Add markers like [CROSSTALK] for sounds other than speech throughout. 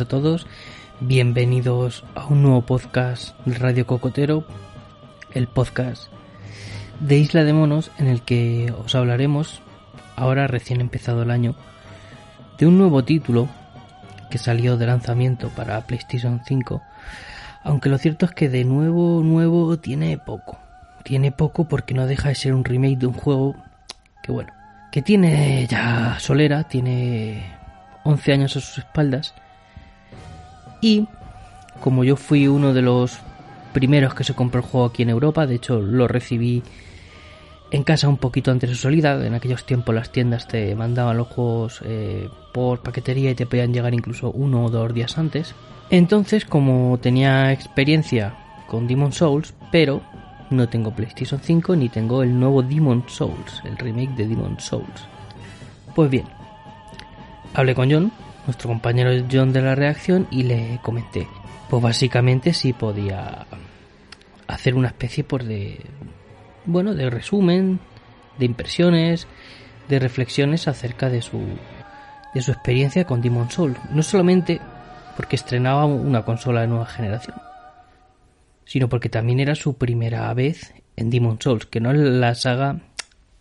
A todos, bienvenidos a un nuevo podcast de Radio Cocotero, el podcast de Isla de Monos en el que os hablaremos, ahora recién empezado el año, de un nuevo título que salió de lanzamiento para PlayStation 5, aunque lo cierto es que de nuevo, nuevo tiene poco. Tiene poco porque no deja de ser un remake de un juego que bueno, que tiene ya solera, tiene 11 años a sus espaldas. Y como yo fui uno de los primeros que se compró el juego aquí en Europa, de hecho lo recibí en casa un poquito antes de su salida. En aquellos tiempos las tiendas te mandaban los juegos eh, por paquetería y te podían llegar incluso uno o dos días antes. Entonces, como tenía experiencia con Demon Souls, pero no tengo PlayStation 5 ni tengo el nuevo Demon Souls, el remake de Demon Souls. Pues bien, hablé con John, nuestro compañero John de la reacción, y le comenté, pues básicamente si podía hacer una especie por de, bueno, de resumen, de impresiones, de reflexiones acerca de su, de su experiencia con Demon Souls. No solamente porque estrenaba una consola de nueva generación, sino porque también era su primera vez en Demon Souls, que no es la saga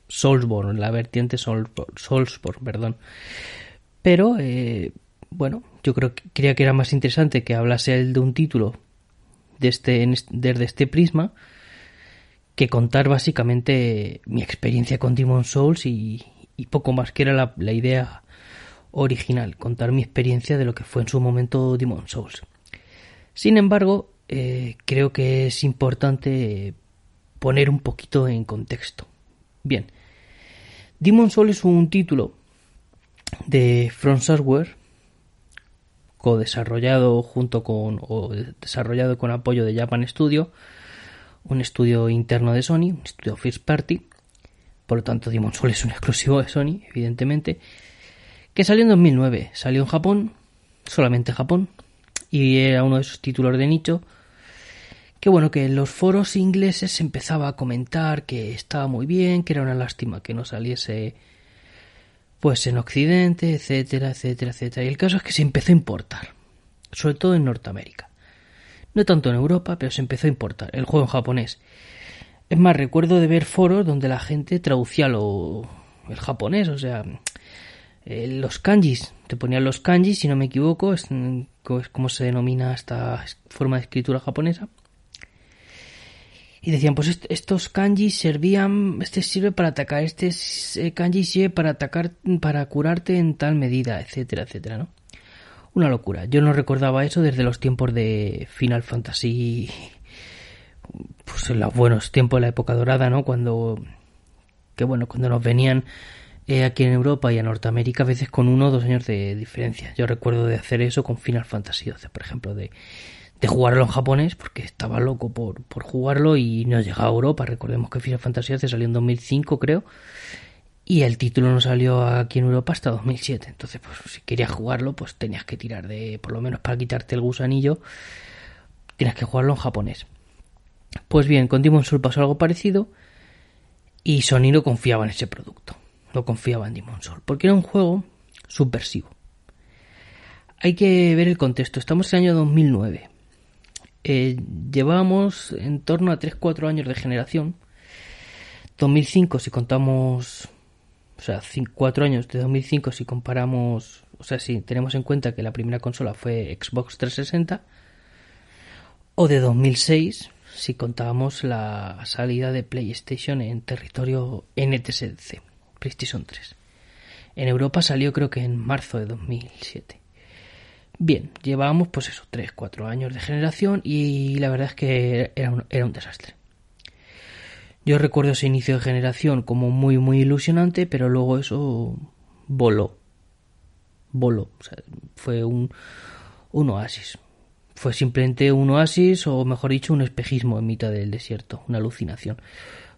Soulsborne, la vertiente Soulsborne perdón. Pero, eh, bueno, yo creo que creía que era más interesante que hablase él de un título de este, desde este prisma que contar básicamente mi experiencia con Demon Souls y, y poco más, que era la, la, idea original, contar mi experiencia de lo que fue en su momento Demon Souls. Sin embargo, eh, creo que es importante poner un poquito en contexto. Bien, Demon Souls es un título de From Software co-desarrollado junto con o desarrollado con apoyo de Japan Studio, un estudio interno de Sony, un estudio first party. Por lo tanto, Demon Souls es un exclusivo de Sony, evidentemente, que salió en 2009. Salió en Japón, solamente en Japón, y era uno de esos títulos de nicho que bueno, que en los foros ingleses se empezaba a comentar que estaba muy bien, que era una lástima que no saliese pues en Occidente, etcétera, etcétera, etcétera. Y el caso es que se empezó a importar, sobre todo en Norteamérica. No tanto en Europa, pero se empezó a importar el juego en japonés. Es más, recuerdo de ver foros donde la gente traducía lo, el japonés, o sea, eh, los kanjis, te ponían los kanjis, si no me equivoco, es, es como se denomina esta forma de escritura japonesa y decían pues est estos kanjis servían este sirve para atacar este eh, kanji sirve para atacar para curarte en tal medida etcétera etcétera no una locura. Yo no recordaba eso desde los tiempos de Final Fantasy pues en los buenos tiempos de la época dorada no cuando que bueno cuando nos venían eh, aquí en Europa y en Norteamérica a veces con uno o dos años de diferencia. Yo recuerdo de hacer eso con Final Fantasy 12 por ejemplo de de jugarlo en japonés porque estaba loco por, por jugarlo y no llegaba a Europa. Recordemos que Final Fantasy XII salió en 2005 creo y el título no salió aquí en Europa hasta 2007. Entonces pues si querías jugarlo pues tenías que tirar de por lo menos para quitarte el gusanillo tienes que jugarlo en japonés. Pues bien, con Demon Soul pasó algo parecido y Sony no confiaba en ese producto. No confiaba en Demon Soul porque era un juego subversivo. Hay que ver el contexto. Estamos en el año 2009 eh, llevábamos en torno a 3-4 años de generación. 2005 si contamos, o sea, 4 años de 2005 si comparamos, o sea, si tenemos en cuenta que la primera consola fue Xbox 360, o de 2006 si contábamos la salida de PlayStation en territorio NTSC, PlayStation 3. En Europa salió creo que en marzo de 2007. Bien, llevábamos pues eso, 3, 4 años de generación y la verdad es que era un, era un desastre. Yo recuerdo ese inicio de generación como muy muy ilusionante, pero luego eso voló. Voló. O sea, fue un, oasis. Fue simplemente un oasis, o mejor dicho, un espejismo en mitad del desierto, una alucinación.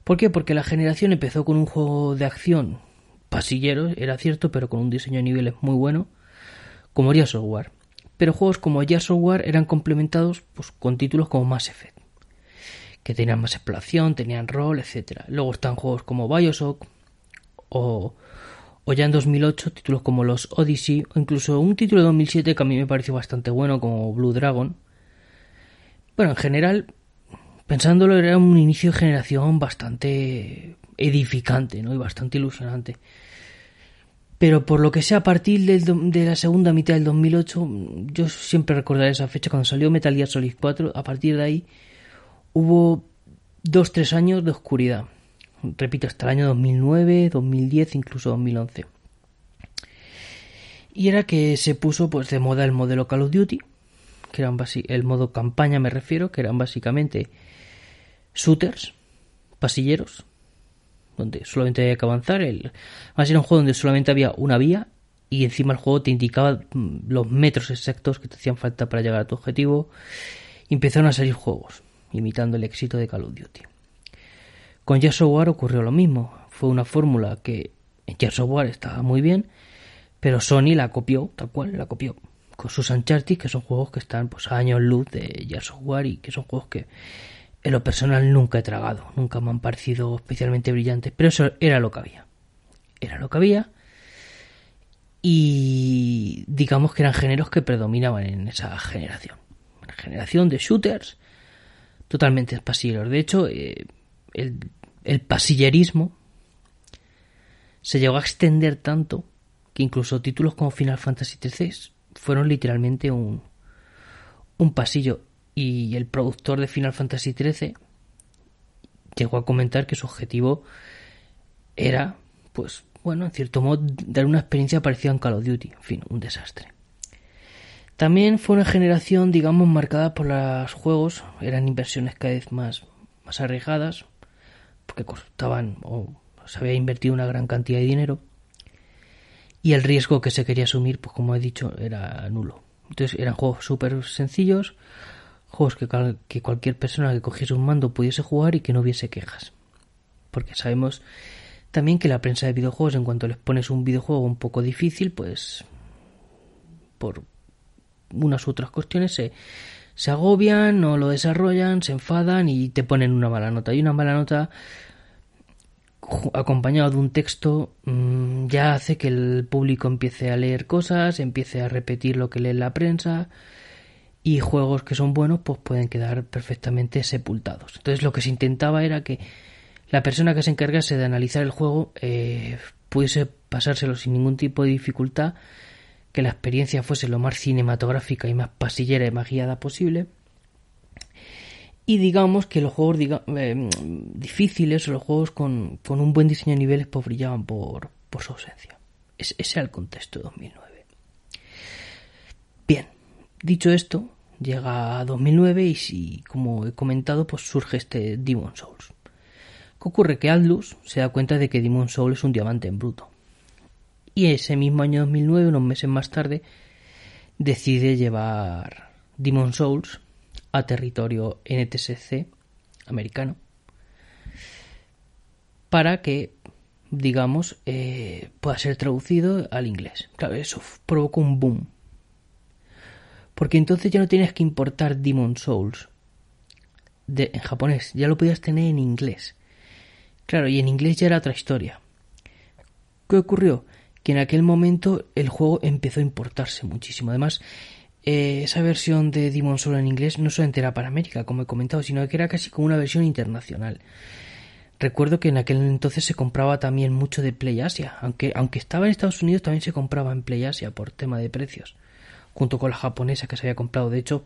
¿Por qué? Porque la generación empezó con un juego de acción pasillero, era cierto, pero con un diseño de niveles muy bueno, como Gears Software. Pero juegos como Gears Software eran complementados pues, con títulos como Mass Effect, que tenían más exploración, tenían rol, etc. Luego están juegos como Bioshock o, o ya en 2008 títulos como los Odyssey o incluso un título de 2007 que a mí me pareció bastante bueno como Blue Dragon. Bueno, en general, pensándolo, era un inicio de generación bastante edificante ¿no? y bastante ilusionante. Pero por lo que sea, a partir de la segunda mitad del 2008, yo siempre recordaré esa fecha cuando salió Metal Gear Solid 4. A partir de ahí hubo dos, tres años de oscuridad. Repito, hasta el año 2009, 2010, incluso 2011. Y era que se puso pues de moda el modelo Call of Duty, que eran el modo campaña me refiero, que eran básicamente shooters, pasilleros, donde solamente había que avanzar. El, además era un juego donde solamente había una vía y encima el juego te indicaba mm, los metros exactos que te hacían falta para llegar a tu objetivo. Empezaron a salir juegos, imitando el éxito de Call of Duty. Con Gears Software ocurrió lo mismo. Fue una fórmula que en Gears Software estaba muy bien, pero Sony la copió, tal cual, la copió. Con sus Uncharted, que son juegos que están pues, a años luz de Gears Software y que son juegos que en lo personal nunca he tragado, nunca me han parecido especialmente brillantes, pero eso era lo que había. Era lo que había. Y digamos que eran géneros que predominaban en esa generación. Una generación de shooters totalmente pasilleros. De hecho, eh, el, el pasillerismo se llegó a extender tanto que incluso títulos como Final Fantasy XIII fueron literalmente un, un pasillo y el productor de Final Fantasy XIII llegó a comentar que su objetivo era, pues, bueno, en cierto modo, dar una experiencia parecida en Call of Duty. En fin, un desastre. También fue una generación, digamos, marcada por los juegos, eran inversiones cada vez más, más arriesgadas, porque costaban o se había invertido una gran cantidad de dinero, y el riesgo que se quería asumir, pues como he dicho, era nulo. Entonces eran juegos súper sencillos, juegos que, cualquier persona que cogiese un mando pudiese jugar y que no hubiese quejas. Porque sabemos también que la prensa de videojuegos, en cuanto les pones un videojuego un poco difícil, pues por unas u otras cuestiones se, se agobian, no lo desarrollan, se enfadan y te ponen una mala nota. Y una mala nota acompañado de un texto mm, ya hace que el público empiece a leer cosas, empiece a repetir lo que lee la prensa y juegos que son buenos pues pueden quedar perfectamente sepultados. Entonces lo que se intentaba era que la persona que se encargase de analizar el juego eh, pudiese pasárselo sin ningún tipo de dificultad, que la experiencia fuese lo más cinematográfica y más pasillera y más guiada posible. Y digamos que los juegos eh, difíciles o los juegos con, un buen diseño de niveles pues brillaban por, por su ausencia. ese era el contexto de 2009. Bien, Dicho esto, llega a 2009 y si, como he comentado, pues surge este Demon Souls. ¿Qué ocurre? Que Atlus se da cuenta de que Demon Souls es un diamante en bruto. Y ese mismo año 2009, unos meses más tarde, decide llevar Demon Souls a territorio NTSC americano para que, digamos, eh, pueda ser traducido al inglés. Claro, eso provocó un boom porque entonces ya no tenías que importar Demon Souls de, en japonés, ya lo podías tener en inglés. Claro, y en inglés ya era otra historia. ¿Qué ocurrió? Que en aquel momento el juego empezó a importarse muchísimo. Además, eh, esa versión de Demon Soul en inglés no solamente era para América, como he comentado, sino que era casi como una versión internacional. Recuerdo que en aquel entonces se compraba también mucho de Play Asia, aunque, aunque estaba en Estados Unidos también se compraba en Play Asia por tema de precios, junto con la japonesa que se había comprado. De hecho,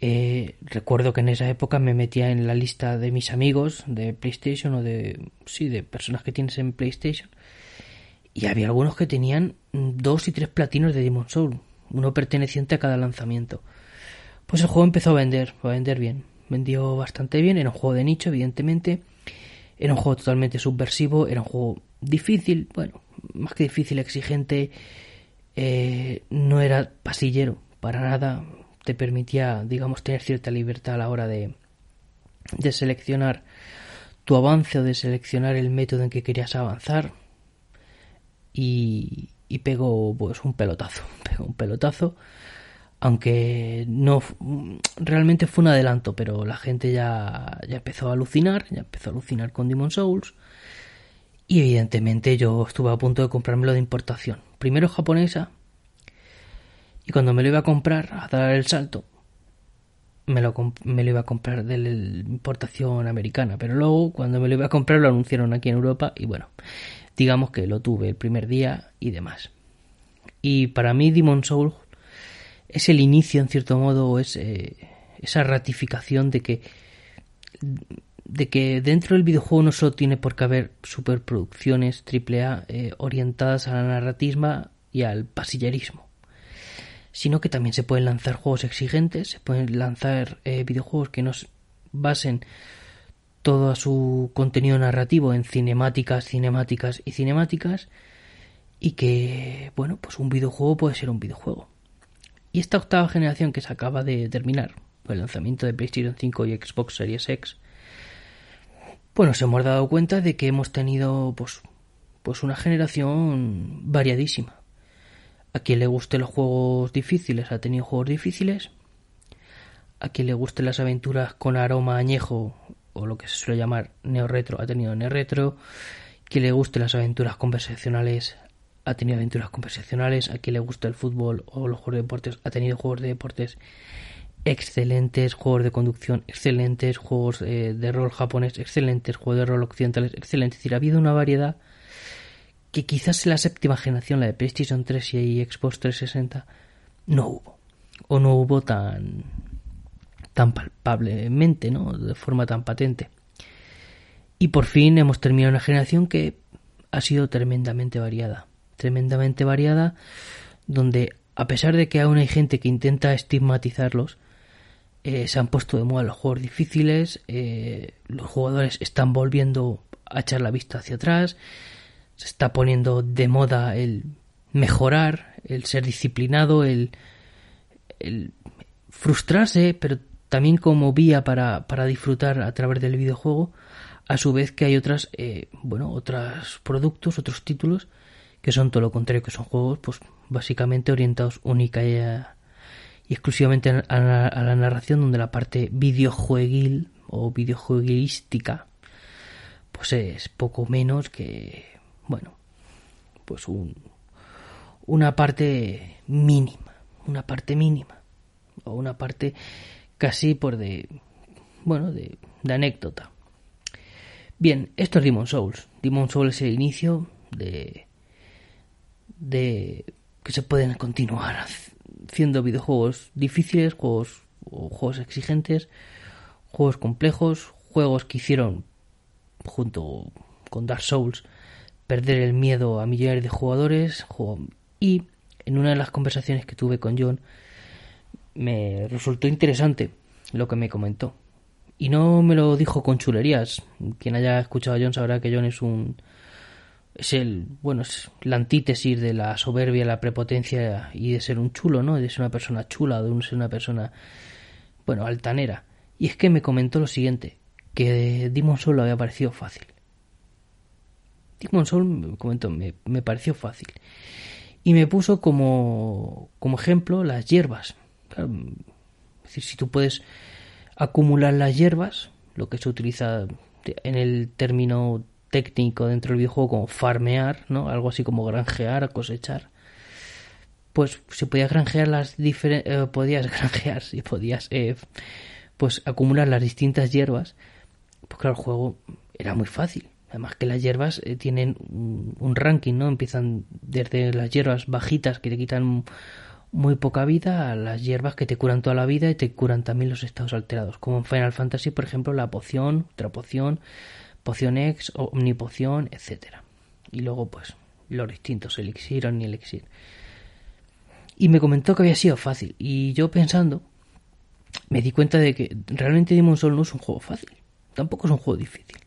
eh, recuerdo que en esa época me metía en la lista de mis amigos de PlayStation o de sí de personas que tienes en PlayStation y había algunos que tenían dos y tres platinos de Demon Soul, uno perteneciente a cada lanzamiento. Pues el juego empezó a vender, a vender bien, vendió bastante bien, era un juego de nicho, evidentemente, era un juego totalmente subversivo, era un juego difícil, bueno, más que difícil, exigente, eh, no era pasillero para nada, te permitía, digamos, tener cierta libertad a la hora de, de seleccionar tu avance o de seleccionar el método en que querías avanzar. Y, y pegó pues un pelotazo, [LAUGHS] pegó un pelotazo. Aunque no realmente fue un adelanto, pero la gente ya, ya empezó a alucinar, ya empezó a alucinar con Demon Souls. Y evidentemente yo estuve a punto de comprármelo de importación. Primero japonesa, y cuando me lo iba a comprar, a dar el salto, me lo, me lo iba a comprar de la importación americana. Pero luego, cuando me lo iba a comprar, lo anunciaron aquí en Europa y bueno, digamos que lo tuve el primer día y demás. Y para mí, Demon Soul es el inicio, en cierto modo, es eh, esa ratificación de que de que dentro del videojuego no solo tiene por qué haber superproducciones AAA eh, orientadas a la y al pasillerismo sino que también se pueden lanzar juegos exigentes, se pueden lanzar eh, videojuegos que nos basen todo su contenido narrativo en cinemáticas, cinemáticas y cinemáticas y que, bueno, pues un videojuego puede ser un videojuego. Y esta octava generación que se acaba de terminar, el lanzamiento de PlayStation 5 y Xbox Series X, bueno, nos hemos dado cuenta de que hemos tenido pues, pues una generación variadísima. A quien le guste los juegos difíciles ha tenido juegos difíciles. A quien le guste las aventuras con aroma añejo o lo que se suele llamar neo-retro ha tenido neo-retro. Quien le guste las aventuras conversacionales ha tenido aventuras conversacionales. A quien le guste el fútbol o los juegos de deportes ha tenido juegos de deportes excelentes, juegos de conducción excelentes, juegos eh, de rol japonés excelentes, juegos de rol occidentales excelentes. Es decir, ha habido una variedad que quizás en la séptima generación, la de PlayStation 3 y Xbox 360, no hubo. O no hubo tan, tan palpablemente, ¿no? De forma tan patente. Y por fin hemos terminado una generación que ha sido tremendamente variada. Tremendamente variada, donde a pesar de que aún hay gente que intenta estigmatizarlos, eh, se han puesto de moda los juegos difíciles, eh, los jugadores están volviendo a echar la vista hacia atrás, se está poniendo de moda el mejorar, el ser disciplinado, el, frustrarse, pero también como vía para, para, disfrutar a través del videojuego, a su vez que hay otras, eh, bueno, otros productos, otros títulos que son todo lo contrario, que son juegos, pues básicamente orientados única y, y exclusivamente a, la narración, donde la parte videojueguil o videojueguística, pues es poco menos que bueno, pues un, una parte mínima, una parte mínima, o una parte casi por de, bueno, de, de anécdota. Bien, esto es Demon Souls. Demon Souls es el inicio de, de que se pueden continuar haciendo videojuegos difíciles, juegos juegos exigentes, juegos complejos, juegos que hicieron junto con Dark Souls perder el miedo a millones de jugadores y en una de las conversaciones que tuve con John me resultó interesante lo que me comentó. Y no me lo dijo con chulerías. Quien haya escuchado a John sabrá que John es un es el bueno es la antítesis de la soberbia la prepotencia y de ser un chulo no de ser una persona chula de ser una persona bueno altanera y es que me comentó lo siguiente que Demon solo había parecido fácil Demon Soul, comento, me, me pareció fácil. Y me puso como, como ejemplo las hierbas. es decir, si tú puedes acumular las hierbas, lo que se utiliza en el término técnico dentro del videojuego como farmear, ¿no? Algo así como granjear, cosechar. pues se podía granjear las diferentes, podías [LAUGHS] granjear, si podías, eh, pues acumular las distintas hierbas, pues claro, el juego era muy fácil. Además que las hierbas eh, tienen un, un ranking, ¿no? Empiezan desde las hierbas bajitas que te quitan muy poca vida a las hierbas que te curan toda la vida y te curan también los estados alterados. Como en Final Fantasy, por ejemplo, la poción, otra poción, poción X, omnipoción, etcétera. Y luego, pues, los distintos, elixir, ni elixir. Y me comentó que había sido fácil. Y yo pensando, me di cuenta de que realmente Demon Souls no es un juego fácil. Tampoco es un juego difícil.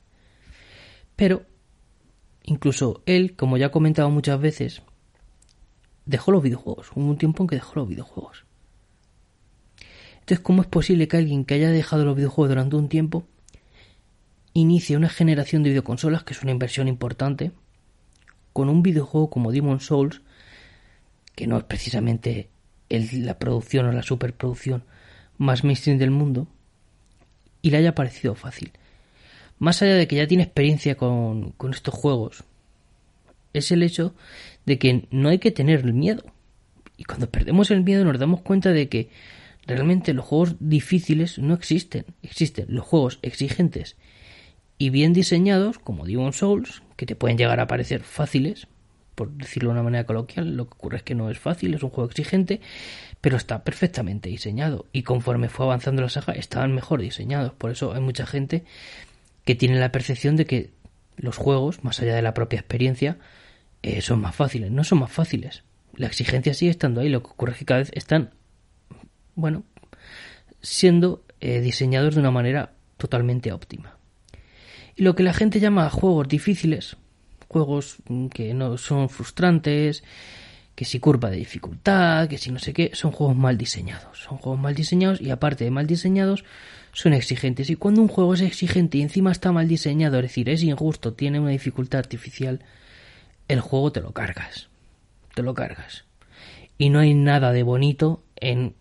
Pero, incluso él, como ya he comentado muchas veces, dejó los videojuegos. Hubo un tiempo en que dejó los videojuegos. Entonces, ¿cómo es posible que alguien que haya dejado los videojuegos durante un tiempo inicie una generación de videoconsolas, que es una inversión importante, con un videojuego como Demon Souls, que no es precisamente la producción o la superproducción más mainstream del mundo, y le haya parecido fácil? Más allá de que ya tiene experiencia con, con estos juegos, es el hecho de que no hay que tener miedo. Y cuando perdemos el miedo nos damos cuenta de que realmente los juegos difíciles no existen. Existen los juegos exigentes y bien diseñados, como Demon Souls, que te pueden llegar a parecer fáciles, por decirlo de una manera coloquial. Lo que ocurre es que no es fácil, es un juego exigente, pero está perfectamente diseñado. Y conforme fue avanzando la saga, estaban mejor diseñados. Por eso hay mucha gente que tiene la percepción de que los juegos, más allá de la propia experiencia, eh, son más fáciles. No son más fáciles. La exigencia sigue estando ahí. Lo que ocurre es que cada vez están, bueno, siendo eh, diseñados de una manera totalmente óptima. Lo que la gente llama juegos difíciles, juegos mm, que no son frustrantes, que si curva de dificultad, que si no sé qué, son juegos mal diseñados. Son juegos mal diseñados y aparte de mal diseñados, son exigentes. Y cuando un juego es exigente y encima está mal diseñado, es decir, es injusto, tiene una dificultad artificial, el juego te lo cargas. Te lo cargas. Y no hay nada de bonito en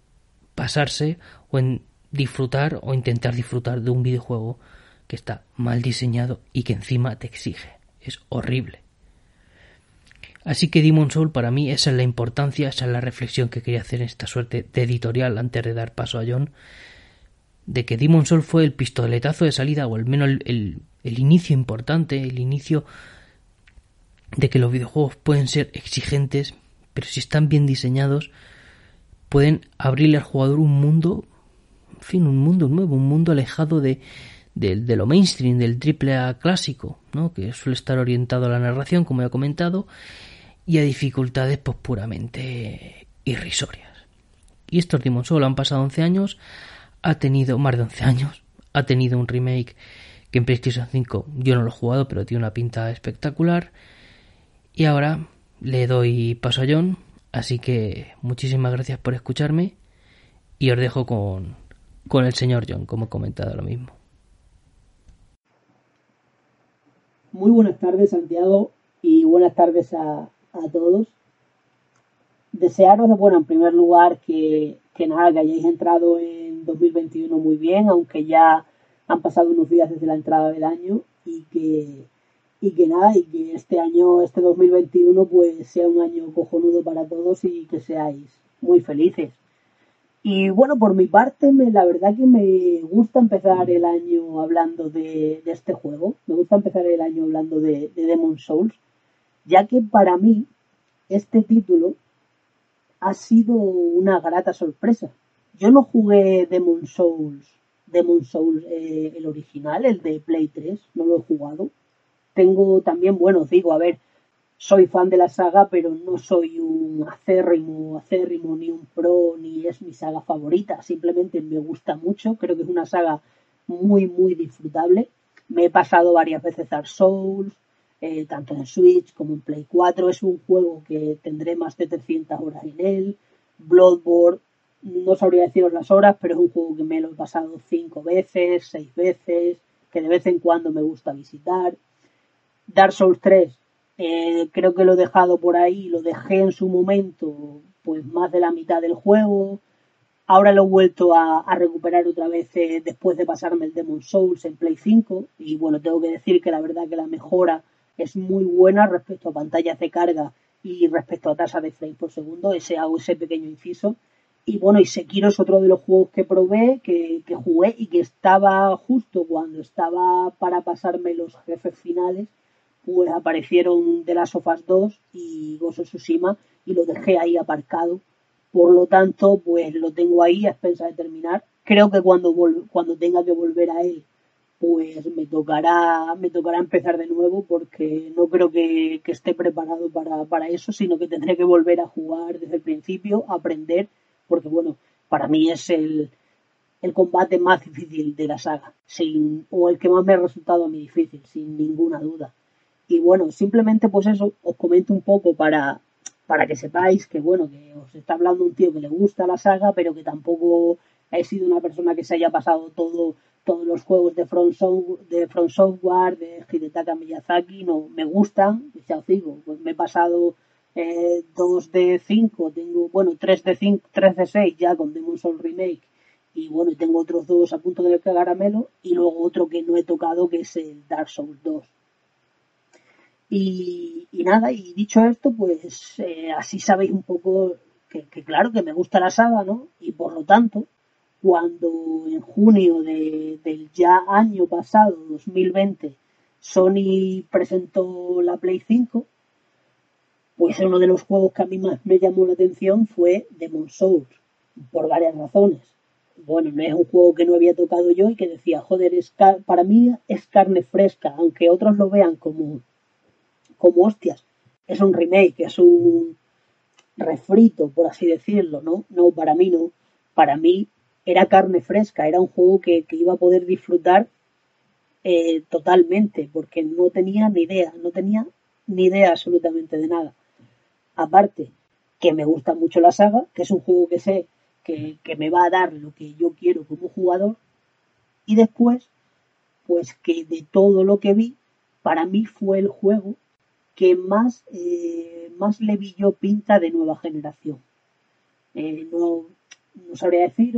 pasarse o en disfrutar o intentar disfrutar de un videojuego que está mal diseñado y que encima te exige. Es horrible. Así que Demon Soul para mí esa es la importancia, esa es la reflexión que quería hacer en esta suerte de editorial antes de dar paso a John, de que Demon Soul fue el pistoletazo de salida o al menos el, el inicio importante, el inicio de que los videojuegos pueden ser exigentes, pero si están bien diseñados, pueden abrirle al jugador un mundo, en fin, un mundo nuevo, un mundo alejado de, de, lo mainstream, del triple A clásico, ¿no? que suele estar orientado a la narración, como he comentado, y a dificultades pues puramente irrisorias. Y estos Demon Souls han pasado 11 años, ha tenido más de 11 años, ha tenido un remake que en PlayStation 5 yo no lo he jugado, pero tiene una pinta espectacular y ahora le doy paso a John, así que muchísimas gracias por escucharme y os dejo con, con el señor John, como he comentado lo mismo. Muy buenas tardes, Santiago, y buenas tardes a, a todos. Desearos, bueno, en primer lugar, que, que nada, que hayáis entrado en 2021 muy bien, aunque ya han pasado unos días desde la entrada del año y que y que nada, y que este año, este 2021, pues sea un año cojonudo para todos y que seáis muy felices. Y bueno, por mi parte, me, la verdad que me gusta empezar el año hablando de, este juego. Me gusta empezar el año hablando de, de Demon Souls, ya que para mí este título ha sido una grata sorpresa. Yo no jugué Demon Souls, Demon Souls eh, el original, el de Play 3, no lo he jugado tengo también, bueno, os digo, a ver, soy fan de la saga, pero no soy un acérrimo, acérrimo, ni un pro, ni es mi saga favorita. Simplemente me gusta mucho, creo que es una saga muy, muy disfrutable. Me he pasado varias veces Dark Souls, eh, tanto en Switch como en Play 4. Es un juego que tendré más de 300 horas en él. Bloodborne, no sabría deciros las horas, pero es un juego que me lo he pasado 5 veces, 6 veces, que de vez en cuando me gusta visitar. Dark Souls 3, eh, creo que lo he dejado por ahí, lo dejé en su momento, pues más de la mitad del juego. Ahora lo he vuelto a, recuperar otra vez eh, después de pasarme el Demon Souls en Play 5. Y bueno, tengo que decir que la verdad que la mejora es muy buena respecto a pantallas de carga Y respecto a tasa de frame por segundo, ese hago ese pequeño inciso. Y bueno, y Sekiro es otro de los juegos que probé, que, que jugué y que estaba justo cuando estaba para pasarme los jefes finales, pues aparecieron de las sofas 2 y Gozo Tsushima y lo dejé ahí aparcado. Por lo tanto, pues lo tengo ahí a expensa de terminar. Creo que cuando, cuando tenga que volver a él, pues me tocará, me tocará empezar de nuevo porque no creo que, que esté preparado para, para, eso, sino que tendré que volver a jugar desde el principio, aprender, porque bueno, para mí es el, el combate más difícil de la saga, sin, o el que más me ha resultado a mí difícil, sin ninguna duda. Y bueno, simplemente pues eso, os comento un poco para, para que sepáis que bueno, que os está hablando un tío que le gusta la saga, pero que tampoco he sido una persona que se haya pasado todo todos los juegos de From, de From Software, de Hidetaka Miyazaki, no, me gustan, ya os digo, pues me he pasado eh, 2 de 5, tengo, bueno, 3 de 5, 3 de 6 ya con Demon Soul Remake, y bueno, tengo otros dos a punto de caramelo, y luego otro que no he tocado que es el Dark Souls 2. Y, nada, y dicho esto, pues eh, así sabéis un poco que, claro que me gusta la saga, ¿no? Y por lo tanto, cuando en junio de, del ya año pasado, 2020, Sony presentó la Play 5, pues uno de los juegos que a mí más me llamó la atención fue Demon Souls, por varias razones. Bueno, no es un juego que no había tocado yo y que decía, joder, es para mí es carne fresca, aunque otros lo vean como, como hostias. Es un remake, es un refrito, por así decirlo, ¿no? No, para mí no. Para mí era carne fresca, era un juego que, iba a poder disfrutar eh, totalmente, porque no tenía ni idea, no tenía ni idea absolutamente de nada. Aparte, que me gusta mucho la saga, que es un juego que sé que, me va a dar lo que yo quiero como jugador, y después, pues que de todo lo que vi, para mí fue el juego que más, eh, más le vi yo pinta de nueva generación. Eh, no, no sabría decir,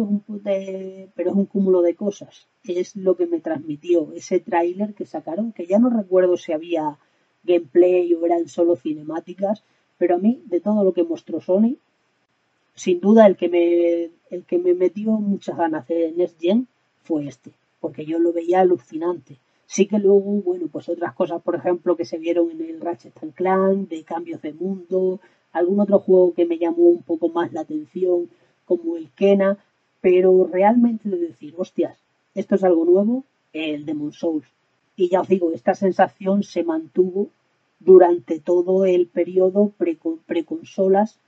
pero es un cúmulo de cosas. Es lo que me transmitió ese tráiler que sacaron, que ya no recuerdo si había gameplay o eran solo cinemáticas, pero a mí, de todo lo que mostró Sony, sin duda el que me, el que me metió muchas ganas de Next Gen fue este, porque yo lo veía alucinante. Sí que luego, bueno, pues otras cosas, por ejemplo, que se vieron en el Ratchet Clank, de cambios de mundo, algún otro juego que me llamó un poco más la atención, como el Kena, pero realmente de decir, hostias, esto es algo nuevo, el Demon Souls. Y ya os digo, esta sensación se mantuvo durante todo el periodo preconsolas,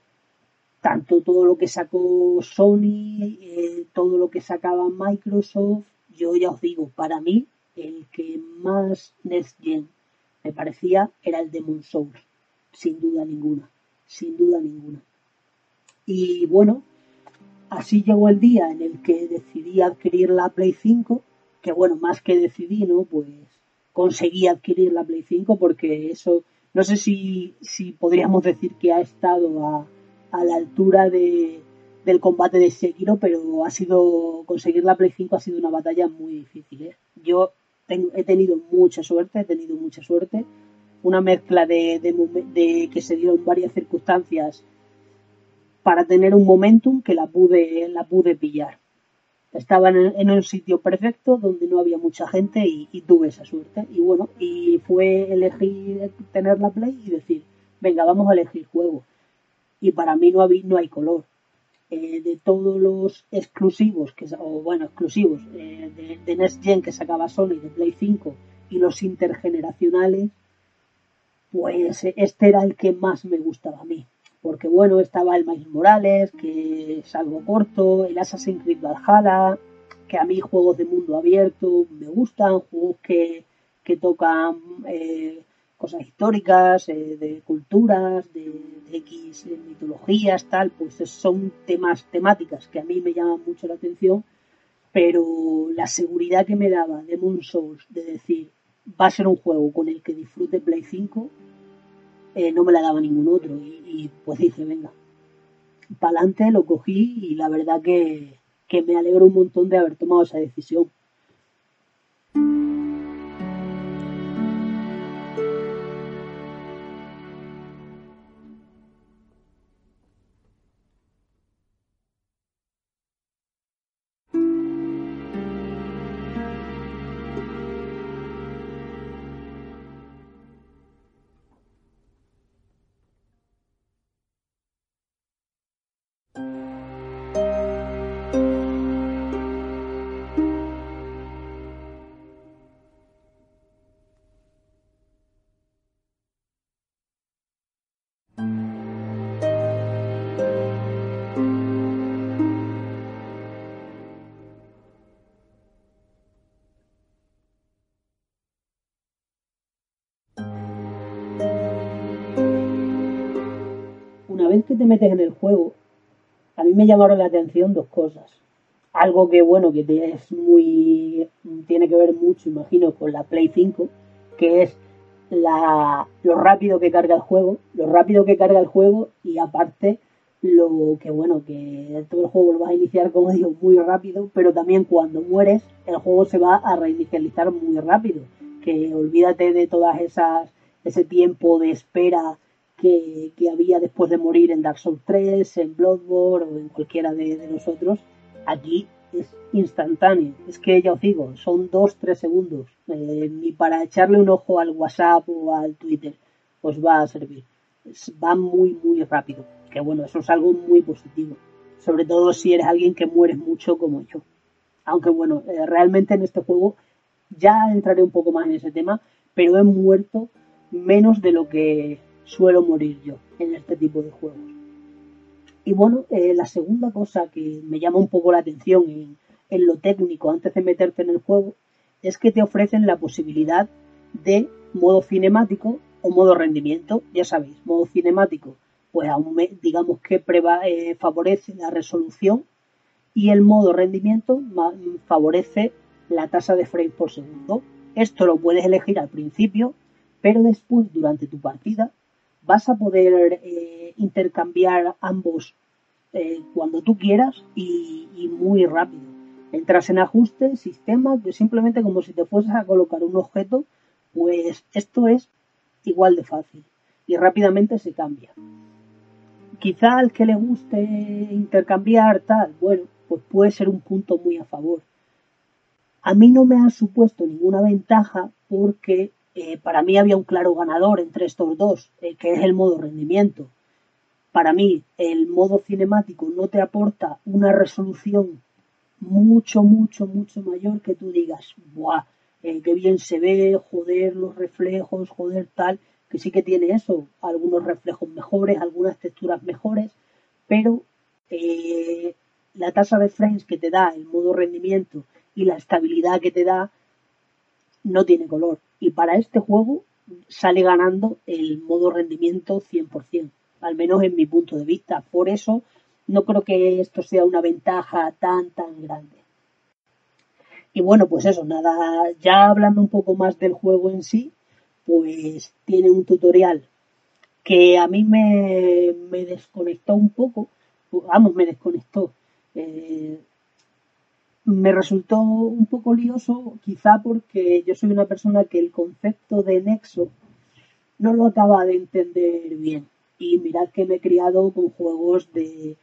tanto todo lo que sacó Sony, eh, todo lo que sacaba Microsoft, yo ya os digo, para mí el que más Next Gen me parecía era el Demon Souls, sin duda ninguna, sin duda ninguna. Y bueno, así llegó el día en el que decidí adquirir la Play 5, que bueno, más que decidí, ¿no? Pues conseguí adquirir la Play 5 porque eso, no sé si, si podríamos decir que ha estado a, a la altura de, del combate de Sekiro, pero ha sido, conseguir la Play 5 ha sido una batalla muy difícil, ¿eh? Yo he tenido mucha suerte, he tenido mucha suerte, una mezcla de, de, que se dieron varias circunstancias para tener un momentum que la pude, la pude pillar. Estaba en, un sitio perfecto donde no había mucha gente y, tuve esa suerte. Y bueno, y fue elegir tener la Play y decir, venga, vamos a elegir juego. Y para mí no, no hay color. Eh, de todos los exclusivos, que, o bueno, exclusivos eh, de, de Next Gen que sacaba Sony de Play 5 y los intergeneracionales, pues este era el que más me gustaba a mí. Porque bueno, estaba el Miles Morales, que es algo corto, el Assassin's Creed Valhalla, que a mí juegos de mundo abierto me gustan, juegos que, que tocan eh, cosas históricas, eh, de culturas, de, X eh, mitologías, tal, pues son temas, temáticas que a mí me llaman mucho la atención, pero la seguridad que me daba Demon Souls de decir, va a ser un juego con el que disfrute Play 5, eh, no me la daba ningún otro. Y, pues dije, venga, para adelante lo cogí y la verdad que, que me alegro un montón de haber tomado esa decisión. Te metes en el juego, a mí me llamaron la atención dos cosas. Algo que, bueno, que es muy. tiene que ver mucho, imagino, con la Play 5, que es la, lo rápido que carga el juego, lo rápido que carga el juego y aparte lo que bueno, que todo el juego lo vas a iniciar, como [LAUGHS] digo, muy rápido, pero también cuando mueres, el juego se va a reinicializar muy rápido. Que olvídate de todas esas, ese tiempo de espera que, había después de morir en Dark Souls 3, en Bloodborne o en cualquiera de, de los otros. Aquí es instantáneo. Es que ya os digo, son 2-3 segundos. Eh, ni para echarle un ojo al WhatsApp o al Twitter os va a servir. va muy, muy rápido. Que bueno, eso es algo muy positivo. Sobre todo si eres alguien que mueres mucho como yo. Aunque bueno, eh, realmente en este juego ya entraré un poco más en ese tema, pero he muerto menos de lo que suelo morir yo en este tipo de juegos. Y bueno, eh, la segunda cosa que me llama un poco la atención en, lo técnico antes de meterte en el juego es que te ofrecen la posibilidad de modo cinemático o modo rendimiento. Ya sabéis, modo cinemático, pues digamos que eh, favorece la resolución y el modo rendimiento favorece la tasa de frames por segundo. Esto lo puedes elegir al principio, pero después, durante tu partida, vas a poder eh, intercambiar ambos eh, cuando tú quieras y muy rápido. Entras en ajuste, sistema, que simplemente como si te fueses a colocar un objeto, pues esto es igual de fácil y rápidamente se cambia. Quizá al que le guste intercambiar tal, bueno, pues puede ser un punto muy a favor. A mí no me ha supuesto ninguna ventaja porque eh, para mí había un claro ganador entre estos dos, eh, que es el modo rendimiento. Para mí el modo cinemático no te aporta una resolución mucho, mucho, mucho mayor que tú digas, ¡buah! Eh, qué bien se ve, joder, los reflejos, joder, tal, que sí que tiene eso, algunos reflejos mejores, algunas texturas mejores, pero la tasa de frames que te da el modo rendimiento y la estabilidad que te da no tiene color. Y para este juego sale ganando el modo rendimiento 100%, al menos en mi punto de vista. Por eso no creo que esto sea una ventaja tan, tan grande. Y bueno, pues eso, nada, ya hablando un poco más del juego en sí, pues tiene un tutorial que a mí me, desconectó un poco, vamos, me desconectó. Eh, me resultó un poco lioso, quizá porque yo soy una persona que el concepto de nexo no lo acaba de entender bien. Y mirad que me he criado con juegos de,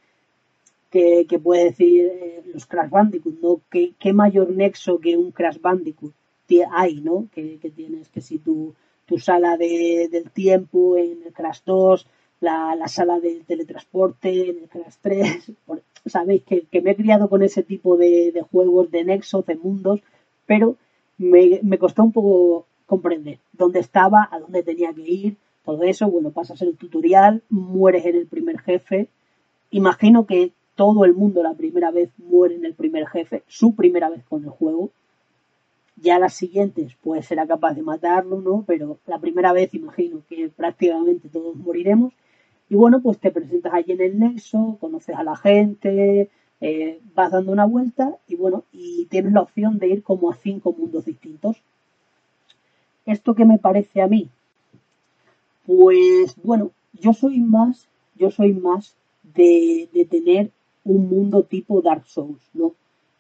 que, puede decir eh, los Crash Bandicoot, ¿no? ¿Qué, ¿Qué, mayor nexo que un Crash Bandicoot hay, ¿no? Que, tienes que si tu, tu sala de, del tiempo en el Crash 2, la, la, sala del teletransporte el Crash 3, sabéis que, que, me he criado con ese tipo de, de juegos, de nexos, de mundos, pero me, me, costó un poco comprender dónde estaba, a dónde tenía que ir, todo eso, bueno, pasas el tutorial, mueres en el primer jefe, imagino que todo el mundo la primera vez muere en el primer jefe, su primera vez con el juego. Ya las siguientes, pues será capaz de matarlo, ¿no? Pero la primera vez imagino que prácticamente todos moriremos. Y bueno, pues te presentas allí en el nexo, conoces a la gente, eh, vas dando una vuelta y bueno, y tienes la opción de ir como a cinco mundos distintos. ¿Esto qué me parece a mí? Pues bueno, yo soy más, yo soy más de, de tener un mundo tipo Dark Souls, ¿no?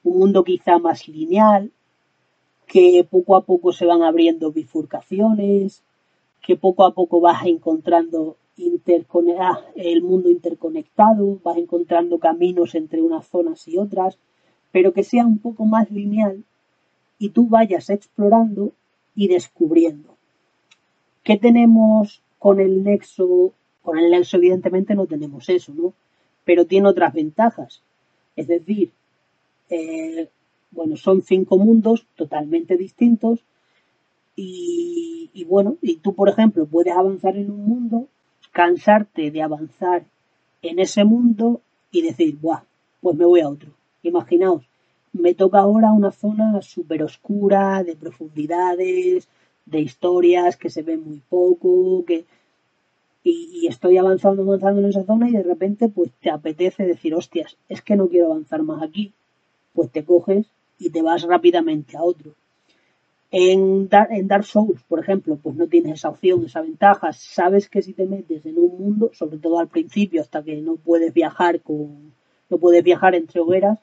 Un mundo quizá más lineal, que poco a poco se van abriendo bifurcaciones, que poco a poco vas encontrando ah, el mundo interconectado, vas encontrando caminos entre unas zonas y otras, pero que sea un poco más lineal y tú vayas explorando y descubriendo. ¿Qué tenemos con el nexo? Con el nexo evidentemente no tenemos eso, ¿no? pero tiene otras ventajas. Es decir, eh, bueno, son cinco mundos totalmente distintos y, bueno, y tú, por ejemplo, puedes avanzar en un mundo, cansarte de avanzar en ese mundo y decir, Buah, pues me voy a otro. Imaginaos, me toca ahora una zona súper oscura, de profundidades, de historias que se ven muy poco, que... y, y estoy avanzando, avanzando en esa zona y de repente pues te apetece decir, hostias, es que no quiero avanzar más aquí. Pues te coges y te vas rápidamente a otro. En, Dar- en Dark Souls, por ejemplo, pues no tienes esa opción, esa ventaja. Sabes que si te metes en un mundo, sobre todo al principio, hasta que no puedes viajar con, no puedes viajar entre hogueras,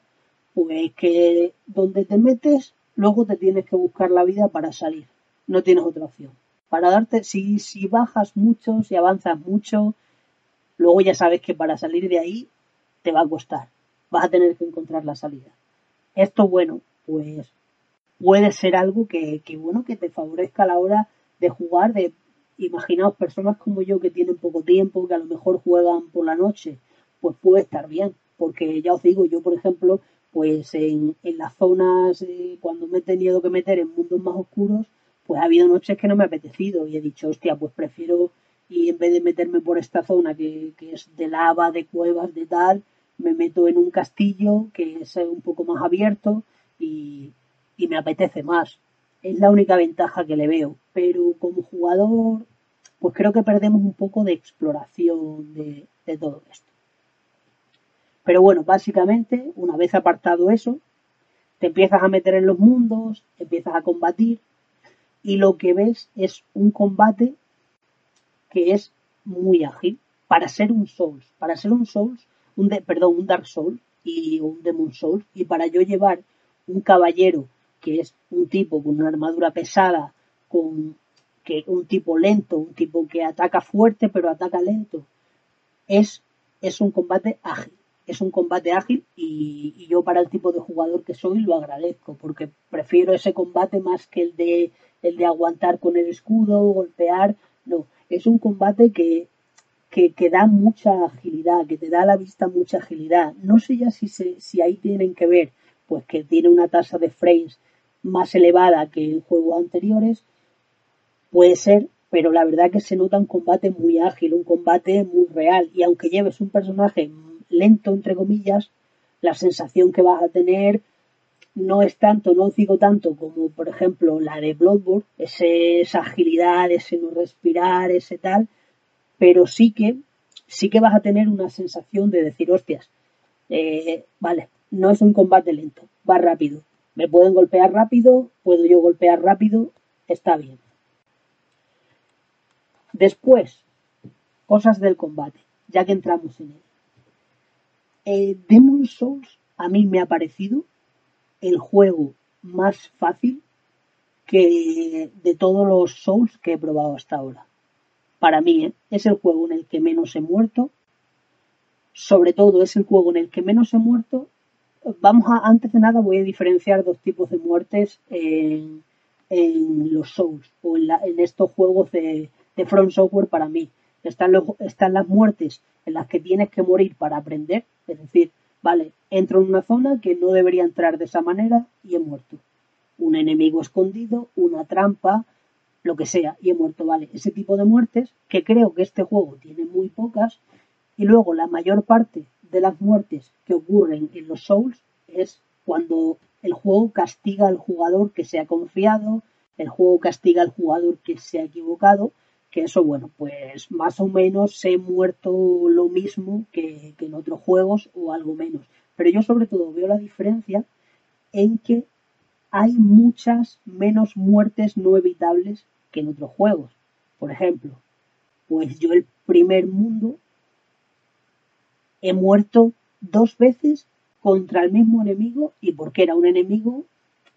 pues que donde te metes, luego te tienes que buscar la vida para salir. No tienes otra opción. Para darte, si, si bajas mucho, si avanzas mucho, luego ya sabes que para salir de ahí te va a costar. Vas a tener que encontrar la salida. Esto, bueno, pues puede ser algo que, que, bueno, que te favorezca a la hora de jugar, de imaginaos personas como yo que tienen poco tiempo, que a lo mejor juegan por la noche, pues puede estar bien, porque ya os digo, yo por ejemplo, pues en, en las zonas, eh, cuando me he tenido que meter en mundos más oscuros, pues ha habido noches que no me ha apetecido y he dicho, hostia, pues prefiero, y en vez de meterme por esta zona que, que es de lava, de cuevas, de tal, me meto en un castillo que es un poco más abierto y, y me apetece más. Es la única ventaja que le veo. Pero como jugador, pues creo que perdemos un poco de exploración de, todo esto. Pero bueno, básicamente, una vez apartado eso, te empiezas a meter en los mundos, empiezas a combatir y lo que ves es un combate que es muy ágil para ser un Souls, para ser un Souls, un perdón, un Dark Souls y un Demon Souls y para yo llevar un caballero que es un tipo con una armadura pesada, con que un tipo lento, un tipo que ataca fuerte pero ataca lento, es, es un combate ágil. Es un combate ágil y, yo para el tipo de jugador que soy lo agradezco porque prefiero ese combate más que el de el de aguantar con el escudo, golpear, no, es un combate que, que, que, da mucha agilidad, que te da a la vista mucha agilidad. No sé ya si, se, si ahí tienen que ver, pues que tiene una tasa de frames más elevada que en juegos anteriores, puede ser, pero la verdad que se nota un combate muy ágil, un combate muy real, y aunque lleves un personaje lento, entre comillas, la sensación que vas a tener no es tanto, no digo tanto como por ejemplo la de Bloodborne, ese, esa agilidad, ese no respirar, ese tal, pero sí que, sí que vas a tener una sensación de decir, hostias, eh, vale, no es un combate lento, va rápido, me pueden golpear rápido, puedo yo golpear rápido, está bien. Después, cosas del combate, ya que entramos en él. Eh, Demon Souls a mí me ha parecido el juego más fácil que de todos los Souls que he probado hasta ahora. Para mí ¿eh? es el juego en el que menos he muerto. Sobre todo es el juego en el que menos he muerto. Vamos a, antes de nada voy a diferenciar dos tipos de muertes en, los Souls o en, la, en estos juegos de, de From Software para mí. Están, están las muertes en las que tienes que morir para aprender, es decir, vale, entro en una zona que no debería entrar de esa manera y he muerto. Un enemigo escondido, una trampa, lo que sea, y he muerto, vale. Ese tipo de muertes, que creo que este juego tiene muy pocas, y luego la mayor parte de las muertes que ocurren en los Souls es cuando el juego castiga al jugador que se ha confiado, el juego castiga al jugador que se ha equivocado, que eso, bueno, pues más o menos he muerto lo mismo que, que, en otros juegos o algo menos. Pero yo sobre todo veo la diferencia en que hay muchas menos muertes no evitables que en otros juegos. Por ejemplo, pues yo el primer mundo he muerto dos veces contra el mismo enemigo y porque era un enemigo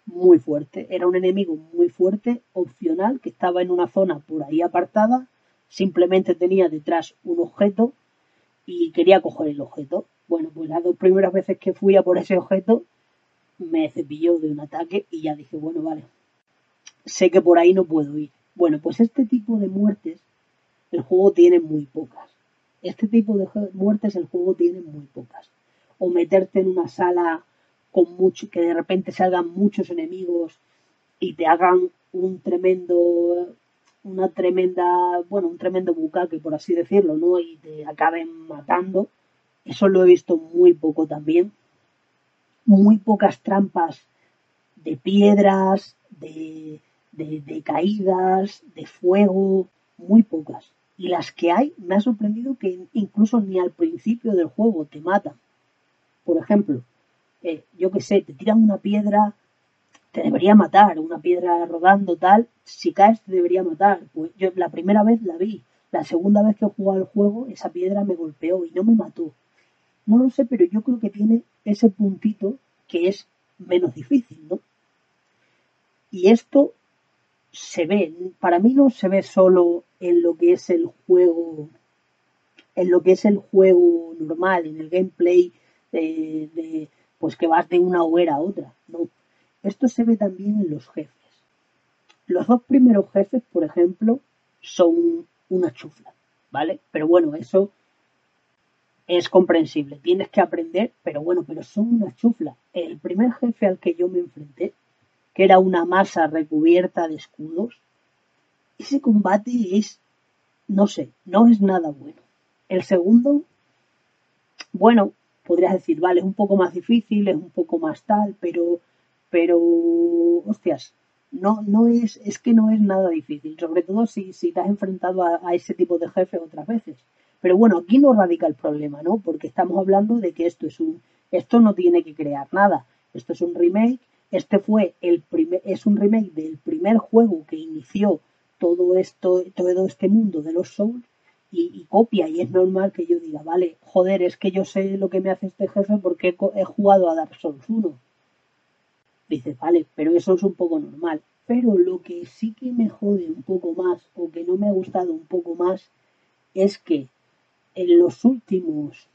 muy fuerte. Era un enemigo muy fuerte, opcional, que estaba en una zona por ahí apartada, simplemente tenía detrás un objeto y quería coger el objeto. Bueno, pues las dos primeras veces que fui a por ese objeto me cepilló de un ataque y ya dije, bueno, vale, sé que por ahí no puedo ir. Bueno, pues este tipo de muertes el juego tiene muy pocas. Este tipo de muertes el juego tiene muy pocas. O meterte en una sala con mucho, que de repente salgan muchos enemigos y te hagan un tremendo, una tremenda, bueno, un tremendo bucaque, por así decirlo, ¿no? Y te acaben matando. Eso lo he visto muy poco también. Muy pocas trampas de piedras, de, de, de caídas, de fuego, muy pocas. Y las que hay, me ha sorprendido que incluso ni al principio del juego te matan. Por ejemplo, eh, yo que sé, te tiran una piedra, te debería matar, una piedra rodando tal, si caes te debería matar. Pues yo la primera vez la vi, la segunda vez que he jugado el juego, esa piedra me golpeó y no me mató. No lo sé, pero yo creo que tiene ese puntito que es menos difícil, ¿no? Y esto se ve, para mí no se ve solo en lo que es el juego, en lo que es el juego normal, en el gameplay de, de pues que vas de una hoguera a otra, no. Esto se ve también en los jefes. Los dos primeros jefes, por ejemplo, son una chufla, ¿vale? Pero bueno, eso es comprensible. Tienes que aprender, pero bueno, pero son una chufla. El primer jefe al que yo me enfrenté, que era una masa recubierta de escudos, ese combate es, no sé, no es nada bueno. El segundo, bueno, podrías decir, vale, es un poco más difícil, es un poco más tal, pero, pero, hostias, no, no es, es que no es nada difícil, sobre todo si, si has enfrentado a, ese tipo de jefe otras veces. Pero bueno, aquí no radica el problema, ¿no? Porque estamos hablando de que esto es un, esto no tiene que crear nada. Esto es un remake. Este fue el primer, es un remake del primer juego que inició todo esto, todo este mundo de los Souls y, copia. Y es normal que yo diga, vale, joder, es que yo sé lo que me hace este jefe porque he, jugado a Dark Souls 1 Dices, vale, pero eso es un poco normal. Pero lo que sí que me jode un poco más, o que no me ha gustado un poco más, es que en los últimos,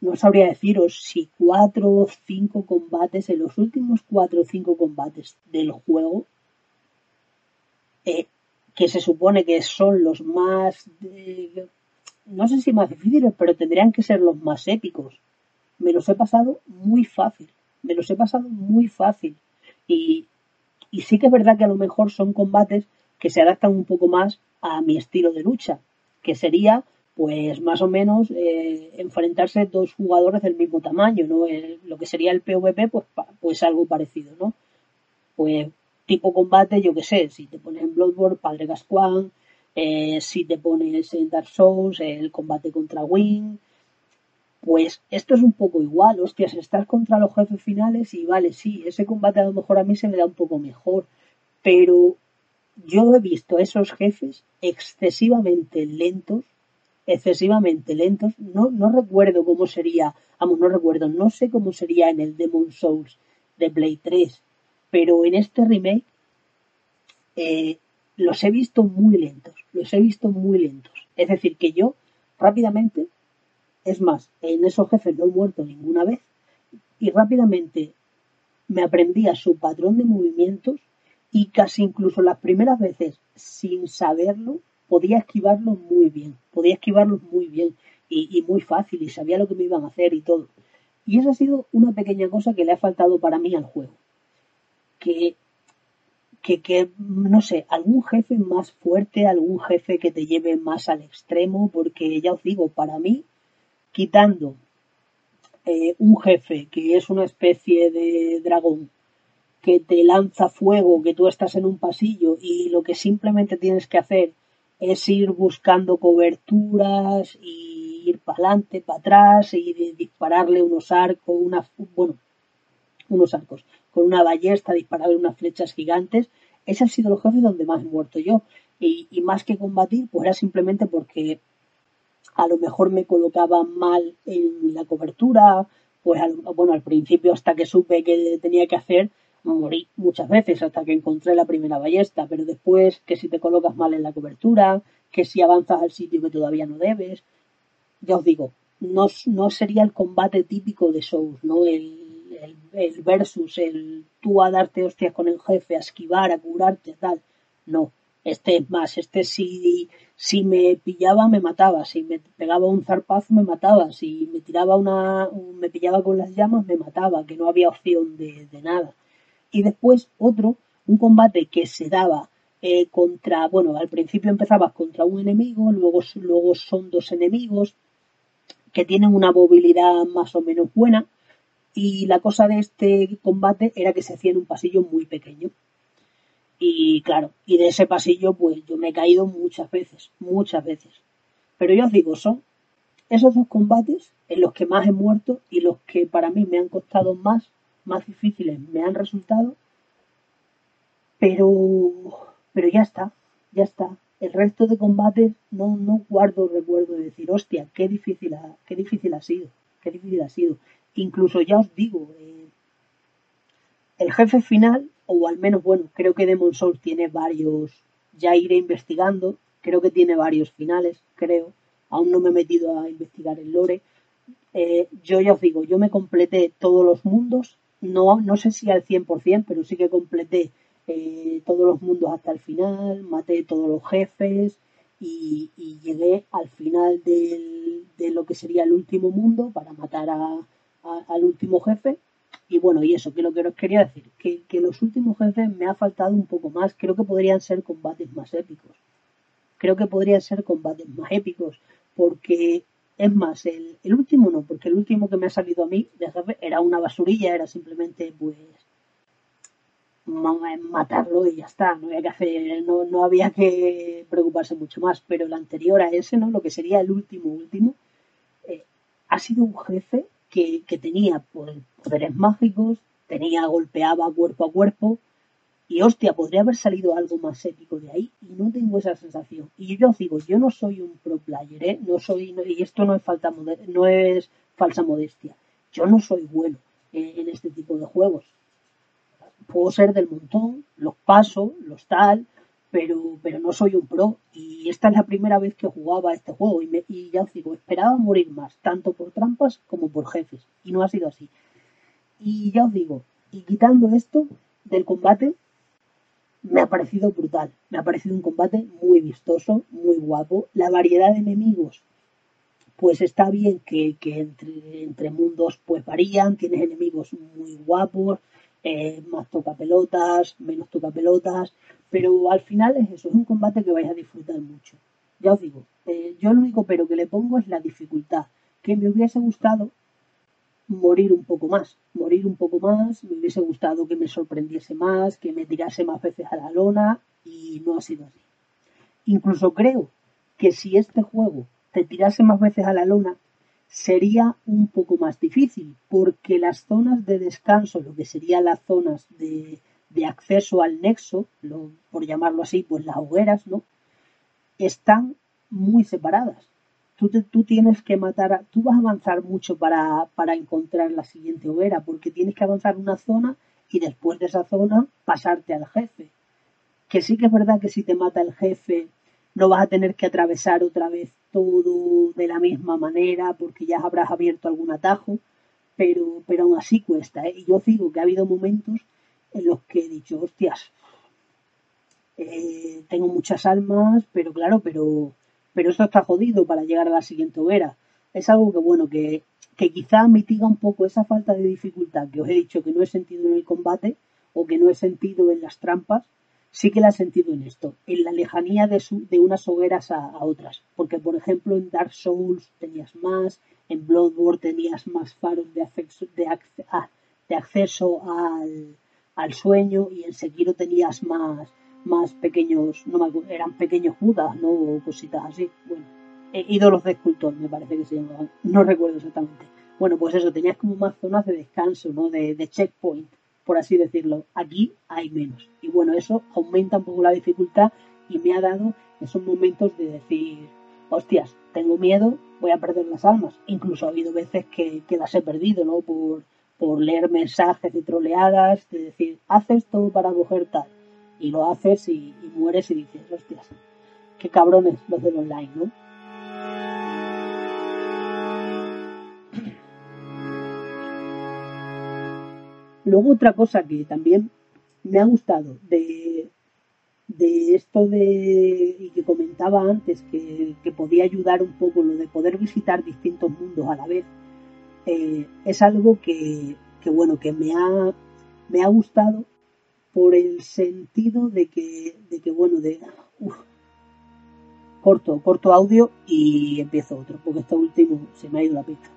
no sabría deciros si cuatro o cinco combates, en los últimos cuatro o cinco combates del juego, eh, que se supone que son los más, no sé si más difíciles, pero tendrían que ser los más épicos. Me los he pasado muy fácil me los he pasado muy fácil. Y, y sí que es verdad que a lo mejor son combates que se adaptan un poco más a mi estilo de lucha, que sería pues más o menos eh, enfrentarse dos jugadores del mismo tamaño, ¿no? lo que sería el PvP, pues, pues algo parecido, ¿no? Pues tipo combate, yo que sé, si te pones en Bloodborne, Padre Gascoigne, eh, si te pones en Dark Souls, el combate contra Wing, pues esto es un poco igual, hostias, estás contra los jefes finales y vale, sí, ese combate a lo mejor a mí se me da un poco mejor, pero yo he visto a esos jefes excesivamente lentos, excesivamente lentos, no, no recuerdo cómo sería, vamos, no recuerdo, no sé cómo sería en el Demon Souls de Play 3, pero en este remake eh, los he visto muy lentos, los he visto muy lentos. Es decir, que yo rápidamente es más, en esos jefes no he muerto ninguna vez y rápidamente me aprendía su patrón de movimientos y casi incluso las primeras veces sin saberlo podía esquivarlos muy bien, podía esquivarlos muy bien y, muy fácil y sabía lo que me iban a hacer y todo. Y esa ha sido una pequeña cosa que le ha faltado para mí al juego. Que, que, no sé, algún jefe más fuerte, algún jefe que te lleve más al extremo, porque ya os digo, para mí quitando eh, un jefe que es una especie de dragón que te lanza fuego, que tú estás en un pasillo y lo que simplemente tienes que hacer es ir buscando coberturas y ir para adelante, para atrás y dispararle unos arcos, una, bueno, unos arcos, con una ballesta, dispararle unas flechas gigantes. Ese han sido los jefes donde más he muerto yo. Y, y más que combatir, pues era simplemente porque a lo mejor me colocaba mal en la cobertura, pues bueno, al principio hasta que supe que tenía que hacer, morí muchas veces hasta que encontré la primera ballesta, pero después que si te colocas mal en la cobertura, que si avanzas al sitio que todavía no debes, ya os digo, no, no sería el combate típico de Souls, ¿no? El, el, versus, el tú a darte hostias con el jefe, a esquivar, a curarte, tal. No, este es más, este si, si me pillaba me mataba, si me pegaba un zarpazo me mataba, si me tiraba una, me pillaba con las llamas me mataba, que no había opción de, nada. Y después otro, un combate que se daba eh, contra, bueno, al principio empezabas contra un enemigo, luego, luego son dos enemigos que tienen una movilidad más o menos buena y la cosa de este combate era que se hacía en un pasillo muy pequeño Y claro, y de ese pasillo pues yo me he caído muchas veces, muchas veces. Pero yo os digo, son esos dos combates en los que más he muerto y los que para mí me han costado más, más difíciles me han resultado. Pero, pero ya está, ya está. El resto de combates no, no guardo recuerdo de decir, hostia, qué difícil ha, qué difícil ha sido, qué difícil ha sido. Incluso ya os digo, eh, el jefe final, o al menos bueno, creo que Demon Souls tiene varios, ya iré investigando, creo que tiene varios finales, creo, aún no me he metido a investigar el lore. Eh, yo ya os digo, yo me completé todos los mundos, no, no sé si al 100%, pero sí que completé eh, todos los mundos hasta el final, maté todos los jefes y, llegué al final del, de lo que sería el último mundo para matar a, al último jefe. Y bueno, y eso, que lo que os quería decir, que, que los últimos jefes me ha faltado un poco más, creo que podrían ser combates más épicos. Creo que podrían ser combates más épicos, porque es más, el, el, último no, porque el último que me ha salido a mí de jefe era una basurilla, era simplemente pues matarlo y ya está, no había que hacer, no, no había que preocuparse mucho más, pero el anterior a ese, ¿no? Lo que sería el último último, eh, ha sido un jefe que, que tenía poderes mágicos, tenía, golpeaba cuerpo a cuerpo, y hostia, podría haber salido algo más épico de ahí y no tengo esa sensación. Y yo os digo, yo no soy un pro player, ¿eh? No soy, y esto no es, falta, no es falsa modestia. Yo no soy bueno en este tipo de juegos. Puedo ser del montón, los paso, los tal, pero, pero no soy un pro. Y esta es la primera vez que jugaba este juego y, me, y ya os digo, esperaba morir más, tanto por trampas como por jefes. Y no ha sido así. Y ya os digo, y quitando esto del combate, me ha parecido brutal. Me ha parecido un combate muy vistoso, muy guapo. La variedad de enemigos, pues está bien que, entre, entre, mundos pues varían. Tienes enemigos muy guapos, eh, más tocapelotas, menos tocapelotas. Pero al final es eso, es un combate que vais a disfrutar mucho. Ya os digo, eh, yo lo único pero que le pongo es la dificultad. Que me hubiese gustado morir un poco más, morir un poco más, me hubiese gustado que me sorprendiese más, que me tirase más veces a la lona y no ha sido así. Incluso creo que si este juego te tirase más veces a la lona, sería un poco más difícil, porque las zonas de descanso, lo que serían las zonas de, de acceso al nexo, por llamarlo así, pues las hogueras, ¿no? Están muy separadas tú, tú tienes que matar, tú vas a avanzar mucho para, para encontrar la siguiente hoguera, porque tienes que avanzar una zona y después de esa zona pasarte al jefe. Que sí que es verdad que si te mata el jefe no vas a tener que atravesar otra vez todo de la misma manera porque ya habrás abierto algún atajo, pero, pero aún así cuesta. ¿eh? Y yo digo que ha habido momentos en los que he dicho, hostias, eh, tengo muchas almas, pero claro, pero pero eso está jodido para llegar a la siguiente hoguera. Es algo que, bueno, que, que quizá mitiga un poco esa falta de dificultad que os he dicho que no he sentido en el combate o que no he sentido en las trampas, sí que la he sentido en esto, en la lejanía de, de unas hogueras a, otras. Porque, por ejemplo, en Dark Souls tenías más, en Bloodborne tenías más faros de acceso, de, ah, de acceso al, al, sueño y en Sekiro tenías más, más pequeños, no eran pequeños budas, ¿no? O cositas así. Bueno, eh, ídolos de escultor, me parece que se llamaban. No recuerdo exactamente. Bueno, pues eso, tenías como más zonas de descanso, ¿no? De, de checkpoint, por así decirlo. Aquí hay menos. Y bueno, eso aumenta un poco la dificultad y me ha dado esos momentos de decir, hostias, tengo miedo, voy a perder las almas. Incluso ha habido veces que, que las he perdido, ¿no? Por, por leer mensajes de troleadas, de decir, haces todo para coger tal y lo haces y, mueres y dices, hostias, qué cabrones los del online, ¿no? Luego otra cosa que también me ha gustado de, de esto de y que comentaba antes que, podía ayudar un poco lo de poder visitar distintos mundos a la vez eh, es algo que, que, bueno que me ha me ha gustado por el sentido de que, de que bueno, de corto, corto audio y empiezo otro, porque este último se me ha ido la pista.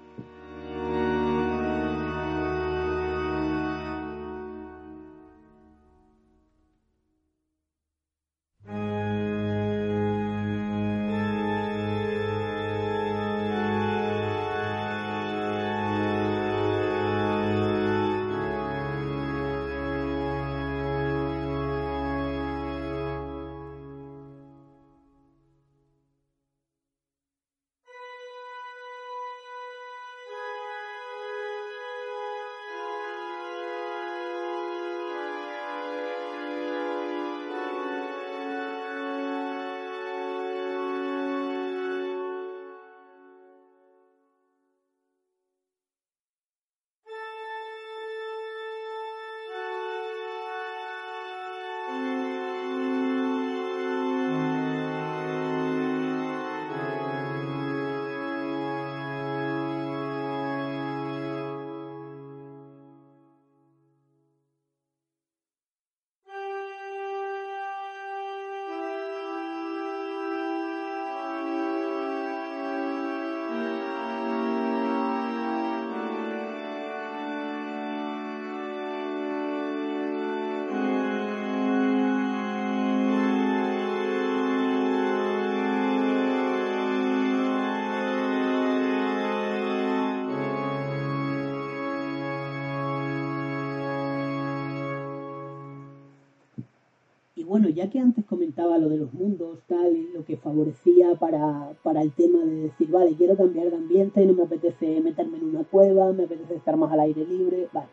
Bueno, ya que antes comentaba lo de los mundos, tal, lo que favorecía para, para el tema de decir, vale, quiero cambiar de ambiente, no me apetece meterme en una cueva, me apetece estar más al aire libre, vale.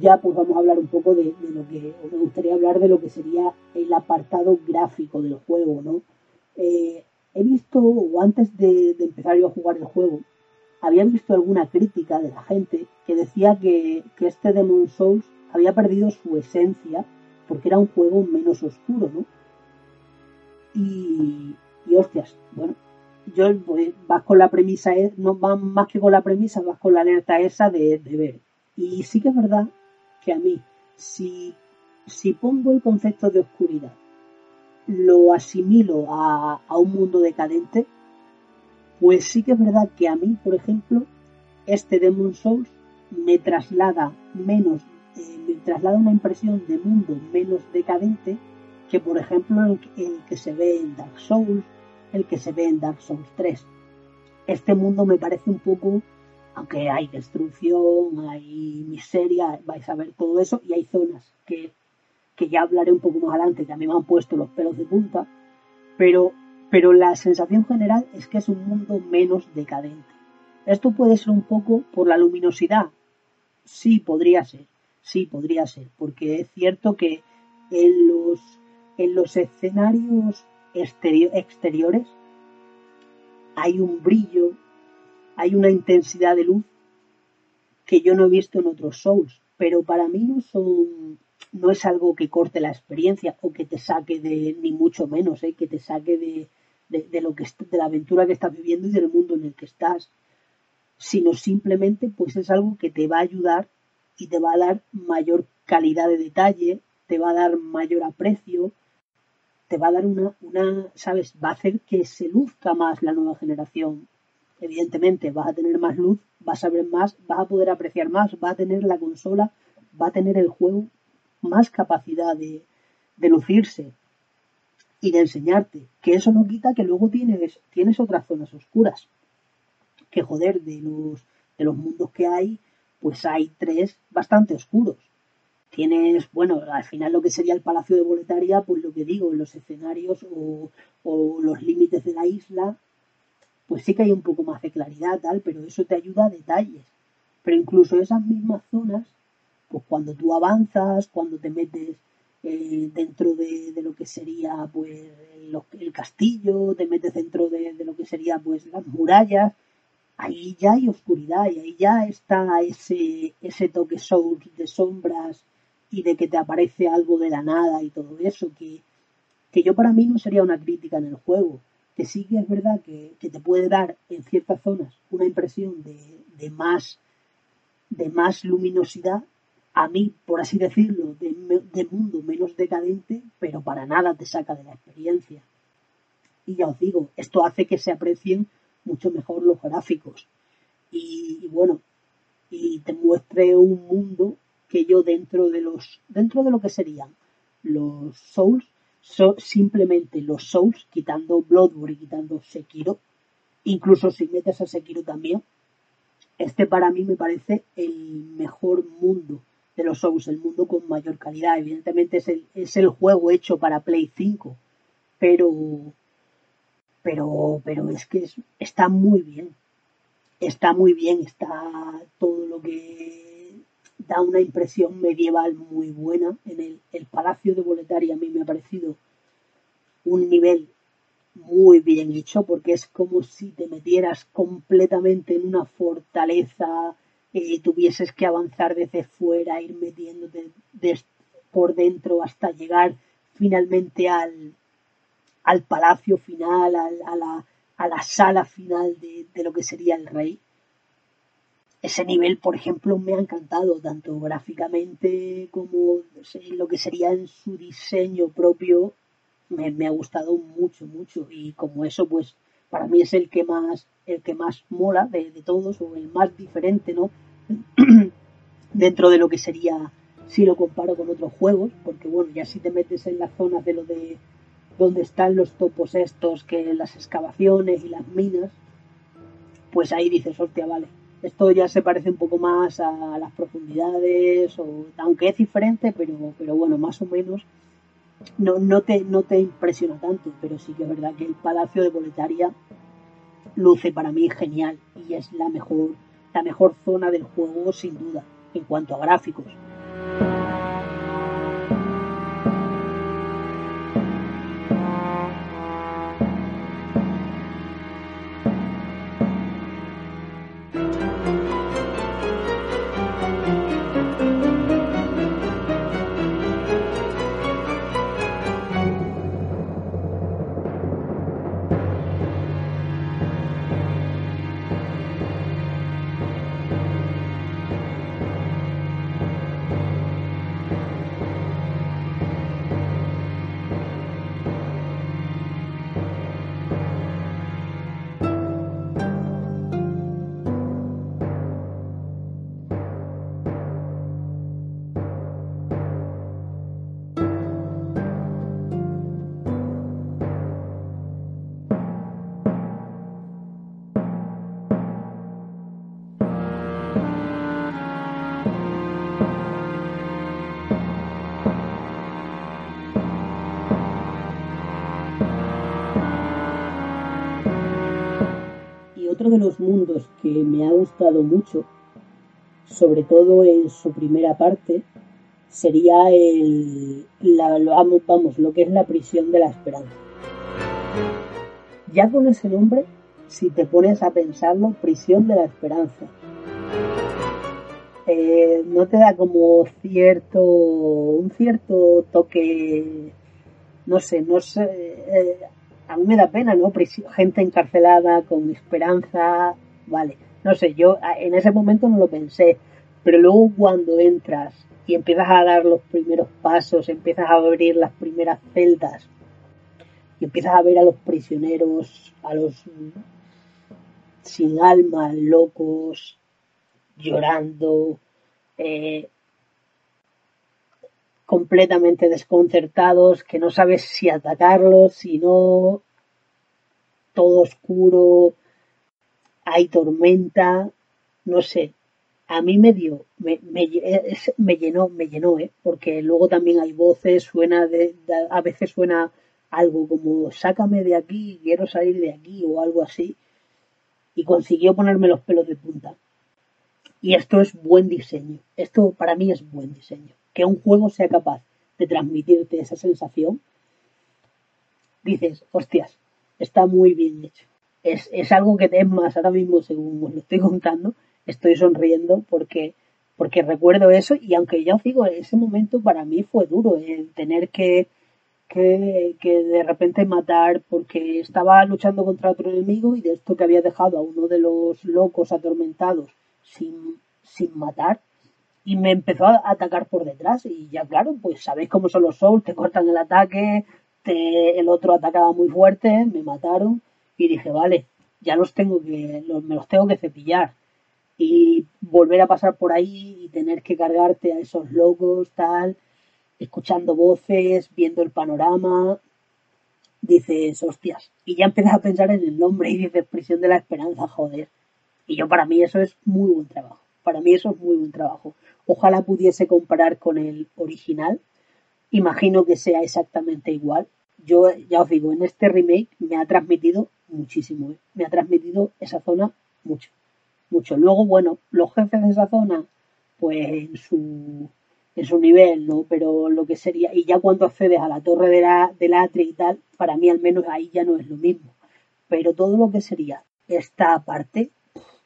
Ya pues vamos a hablar un poco de, lo que, o me gustaría hablar de lo que sería el apartado gráfico del juego, ¿no? Eh, he visto, o antes de, empezar yo a jugar el juego, había visto alguna crítica de la gente que decía que, que este Demon Souls había perdido su esencia porque era un juego menos oscuro, ¿no? Y, y hostias, bueno, yo vas con la premisa, e, no vas más que con la premisa, vas con la alerta esa de, ver. Y sí que es verdad que a mí, si, si pongo el concepto de oscuridad, lo asimilo a, a un mundo decadente, pues sí que es verdad que a mí, por ejemplo, este Demon Souls me traslada menos eh, me traslada una impresión de mundo menos decadente que, por ejemplo, el, que se ve en Dark Souls, el que se ve en Dark Souls 3. Este mundo me parece un poco, aunque hay destrucción, hay miseria, vais a ver todo eso, y hay zonas que, que ya hablaré un poco más adelante, que a mí me han puesto los pelos de punta, pero, pero la sensación general es que es un mundo menos decadente. Esto puede ser un poco por la luminosidad, sí, podría ser, Sí, podría ser, porque es cierto que en los, en los escenarios exteriores hay un brillo, hay una intensidad de luz que yo no he visto en otros shows, pero para mí no son no es algo que corte la experiencia o que te saque de ni mucho menos, ¿eh? que te saque de, de, lo que de la aventura que estás viviendo y del mundo en el que estás, sino simplemente pues es algo que te va a ayudar y te va a dar mayor calidad de detalle, te va a dar mayor aprecio, te va a dar una, una, ¿sabes? Va a hacer que se luzca más la nueva generación. Evidentemente, vas a tener más luz, vas a ver más, vas a poder apreciar más, va a tener la consola, va a tener el juego más capacidad de, de lucirse y de enseñarte. Que eso no quita que luego tienes, tienes otras zonas oscuras. Que joder, de los, de los mundos que hay, pues hay tres bastante oscuros. Tienes, bueno, al final lo que sería el Palacio de Boletaria, pues lo que digo, los escenarios o, los límites de la isla, pues sí que hay un poco más de claridad, tal, pero eso te ayuda a detalles. Pero incluso esas mismas zonas, pues cuando tú avanzas, cuando te metes eh, dentro de, lo que sería pues el, castillo, te metes dentro de, de, lo que sería pues las murallas, ahí ya hay oscuridad y ahí ya está ese, ese toque soul de sombras y de que te aparece algo de la nada y todo eso, que, que yo para mí no sería una crítica en el juego, que sí que es verdad que, te puede dar en ciertas zonas una impresión de, de, más, de más luminosidad, a mí, por así decirlo, de, de mundo menos decadente, pero para nada te saca de la experiencia. Y ya os digo, esto hace que se aprecien mucho mejor los gráficos. Y, bueno, y te muestre un mundo que yo dentro de los, dentro de lo que serían los Souls, son simplemente los Souls, quitando Bloodborne y quitando Sekiro, incluso si metes a Sekiro también, este para mí me parece el mejor mundo de los Souls, el mundo con mayor calidad. Evidentemente es el, es el juego hecho para Play 5, pero pero, pero es que está muy bien. Está muy bien, está todo lo que da una impresión medieval muy buena. En el, el Palacio de Boletaria a mí me ha parecido un nivel muy bien hecho porque es como si te metieras completamente en una fortaleza, y tuvieses que avanzar desde fuera, ir metiéndote por dentro hasta llegar finalmente al, al palacio final, a, la, a la sala final de, de, lo que sería el rey. Ese nivel, por ejemplo, me ha encantado, tanto gráficamente como lo que sería en su diseño propio, me, me, ha gustado mucho, mucho. Y como eso, pues, para mí es el que más, el que más mola de, de todos, o el más diferente, ¿no? [CLEARS THROAT] Dentro de lo que sería, si lo comparo con otros juegos, porque bueno, ya si te metes en las zonas de lo de donde están los topos estos, que las excavaciones y las minas, pues ahí dices, hostia, vale, esto ya se parece un poco más a las profundidades, o, aunque es diferente, pero, pero bueno, más o menos no, no, te, no te impresiona tanto, pero sí que es verdad que el Palacio de Boletaria luce para mí genial y es la mejor, la mejor zona del juego sin duda en cuanto a gráficos. De los mundos que me ha gustado mucho, sobre todo en su primera parte, sería el, la, vamos, lo que es la prisión de la esperanza. Ya con ese nombre, si te pones a pensarlo, prisión de la esperanza, eh, no te da como cierto, un cierto toque, no sé, no sé, eh, a mí me da pena, ¿no? Gente encarcelada con esperanza, vale. No sé, yo en ese momento no lo pensé, pero luego cuando entras y empiezas a dar los primeros pasos, empiezas a abrir las primeras celdas y empiezas a ver a los prisioneros, a los sin alma, locos, llorando, eh, completamente desconcertados, que no sabes si atacarlos, si no, todo oscuro, hay tormenta, no sé. A mí me dio, me, me, llenó, me llenó, ¿eh? porque luego también hay voces, suena de, a veces suena algo como sácame de aquí, quiero salir de aquí o algo así. Y consiguió ponerme los pelos de punta. Y esto es buen diseño. Esto para mí es buen diseño que un juego sea capaz de transmitirte esa sensación, dices, hostias, está muy bien hecho. Es, algo que es más, ahora mismo, según os lo estoy contando, estoy sonriendo porque, porque recuerdo eso y aunque ya os digo, ese momento para mí fue duro, el tener que, que, que, de repente matar porque estaba luchando contra otro enemigo y de esto que había dejado a uno de los locos atormentados sin, sin matar, y me empezó a atacar por detrás y ya claro, pues sabéis cómo son los Souls, te cortan el ataque, te, el otro atacaba muy fuerte, me mataron y dije, vale, ya los tengo que, me los tengo que cepillar y volver a pasar por ahí y tener que cargarte a esos locos, tal, escuchando voces, viendo el panorama, dices, hostias, y ya empiezas a pensar en el nombre y dices, prisión de la esperanza, joder. Y yo para mí eso es muy buen trabajo. Para mí eso es muy buen trabajo. Ojalá pudiese comparar con el original. Imagino que sea exactamente igual. Yo ya os digo, en este remake me ha transmitido muchísimo. ¿eh? Me ha transmitido esa zona mucho. Mucho. Luego, bueno, los jefes de esa zona, pues en su, en su nivel, ¿no? Pero lo que sería, y ya cuando accedes a la torre de la, del Atre y tal, para mí al menos ahí ya no es lo mismo. Pero todo lo que sería esta parte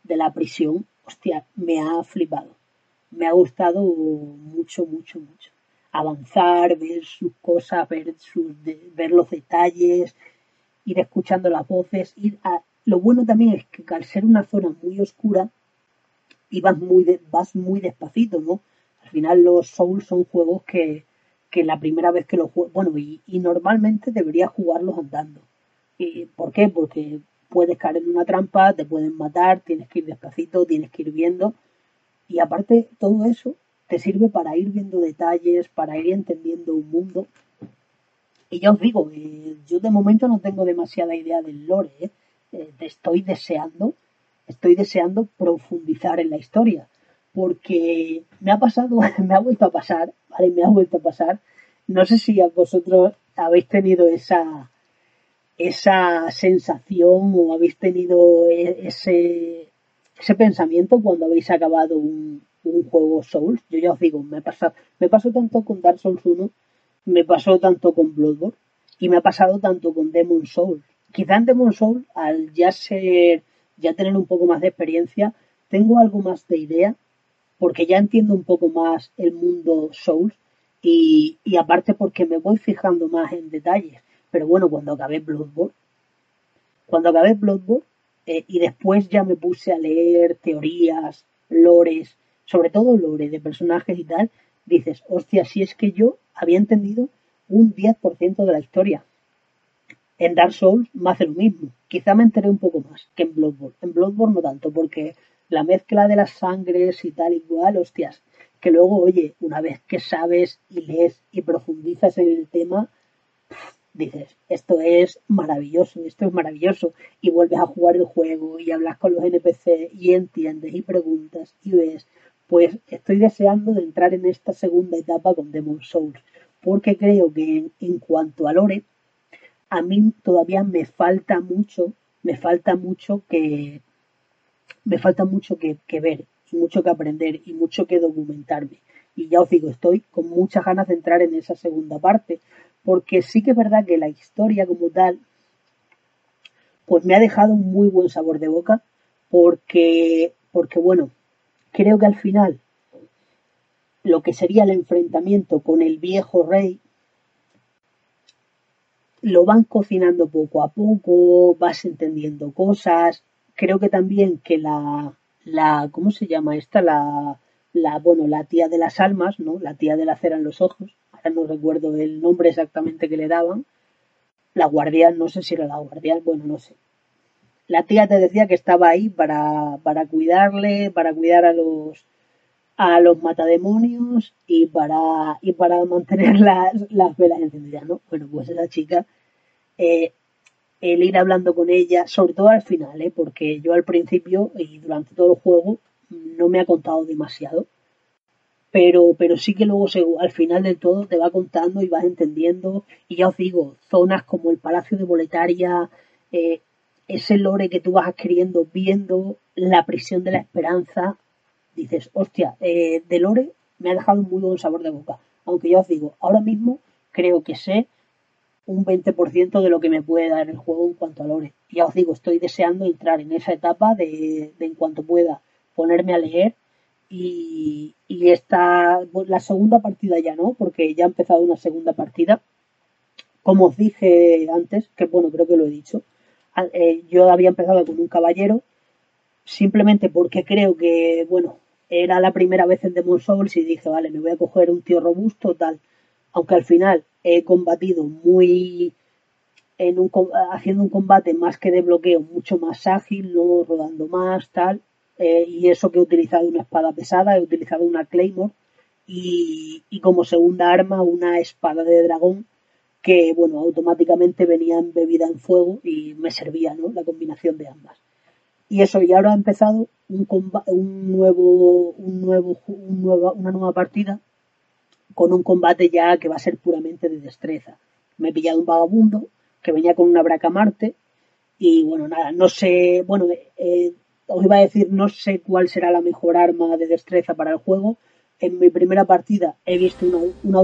de la prisión, hostia, me ha flipado me ha gustado mucho, mucho, mucho. Avanzar, ver sus cosas, ver, sus, ver los detalles, ir escuchando las voces. Ir a... Lo bueno también es que al ser una zona muy oscura, vas muy, vas muy despacito, ¿no? Al final los Souls son juegos que, que la primera vez que los juego, bueno, y, y, normalmente deberías jugarlos andando. ¿Y ¿Por qué? Porque puedes caer en una trampa, te pueden matar, tienes que ir despacito, tienes que ir viendo y aparte, todo eso te sirve para ir viendo detalles, para ir entendiendo un mundo. Y ya os digo, eh, yo de momento no tengo demasiada idea del lore. ¿eh? Eh, estoy deseando, estoy deseando profundizar en la historia. Porque me ha pasado, [LAUGHS] me ha vuelto a pasar, ¿vale? Me ha vuelto a pasar no sé si a vosotros habéis tenido esa, esa sensación o habéis tenido e, ese, ese pensamiento cuando habéis acabado un, un juego Souls. Yo ya os digo, me pasa, me pasó tanto con Dark Souls 1, me pasó tanto con Bloodborne y me ha pasado tanto con Demon Souls. Quizá en Demon Souls, al ya ser, ya tener un poco más de experiencia, tengo algo más de idea, porque ya entiendo un poco más el mundo Souls y, y aparte porque me voy fijando más en detalles. Pero bueno, cuando acabé Bloodborne, cuando acabé Bloodborne, eh, y después ya me puse a leer teorías, lores, sobre todo lore de personajes y tal, dices, hostia, si es que yo había entendido un 10% de la historia. En Dark Souls me hace lo mismo. Quizá me enteré un poco más que en Bloodborne. En Bloodborne no tanto, porque la mezcla de las sangres y tal igual, hostias, que luego, oye, una vez que sabes y lees y profundizas en el tema, dices, esto es maravilloso, esto es maravilloso, y vuelves a jugar el juego y hablas con los NPC y entiendes y preguntas y ves, pues estoy deseando de entrar en esta segunda etapa con Demon Souls, porque creo que en, cuanto a lore, a mí todavía me falta mucho, me falta mucho que, me falta mucho que, que ver y mucho que aprender y mucho que documentarme. Y ya os digo, estoy con muchas ganas de entrar en esa segunda parte, porque sí que es verdad que la historia como tal, pues me ha dejado un muy buen sabor de boca, porque, porque bueno, creo que al final lo que sería el enfrentamiento con el viejo rey lo van cocinando poco a poco, vas entendiendo cosas. Creo que también que la, la ¿cómo se llama esta? La, la, bueno, la tía de las almas, ¿no? La tía de la cera en los ojos. No recuerdo el nombre exactamente que le daban. La guardián, no sé si era la guardián, bueno, no sé. La tía te decía que estaba ahí para, para cuidarle, para cuidar a los, a los matademonios y para, y para mantener las, las velas encendidas, ¿no? Bueno, pues esa chica, eh, el ir hablando con ella, sobre todo al final, ¿eh? Porque yo al principio y durante todo el juego no me ha contado demasiado. Pero, pero sí que luego al final del todo te va contando y vas entendiendo. Y ya os digo, zonas como el Palacio de Boletaria, eh, ese lore que tú vas adquiriendo viendo la prisión de la esperanza, dices, hostia, eh, de lore me ha dejado un muy buen sabor de boca. Aunque ya os digo, ahora mismo creo que sé un 20% de lo que me puede dar el juego en cuanto a lore. Ya os digo, estoy deseando entrar en esa etapa de, de en cuanto pueda ponerme a leer y, esta, la segunda partida ya no, porque ya ha empezado una segunda partida. Como os dije antes, que bueno, creo que lo he dicho, eh, yo había empezado con un caballero simplemente porque creo que, bueno, era la primera vez en Demon Souls y dije, vale, me voy a coger un tío robusto, tal. Aunque al final he combatido muy en un, haciendo un combate más que de bloqueo, mucho más ágil, no rodando más, tal. Eh, y eso que he utilizado una espada pesada, he utilizado una Claymore y, y como segunda arma una espada de dragón que, bueno, automáticamente venía embebida en fuego y me servía, ¿no? La combinación de ambas. Y eso, y ahora ha empezado un, un nuevo, un nuevo, un nuevo, una nueva partida con un combate ya que va a ser puramente de destreza. Me he pillado un vagabundo que venía con una braca Marte y bueno, nada, no sé, bueno, eh, os iba a decir, no sé cuál será la mejor arma de destreza para el juego, en mi primera partida he visto una, una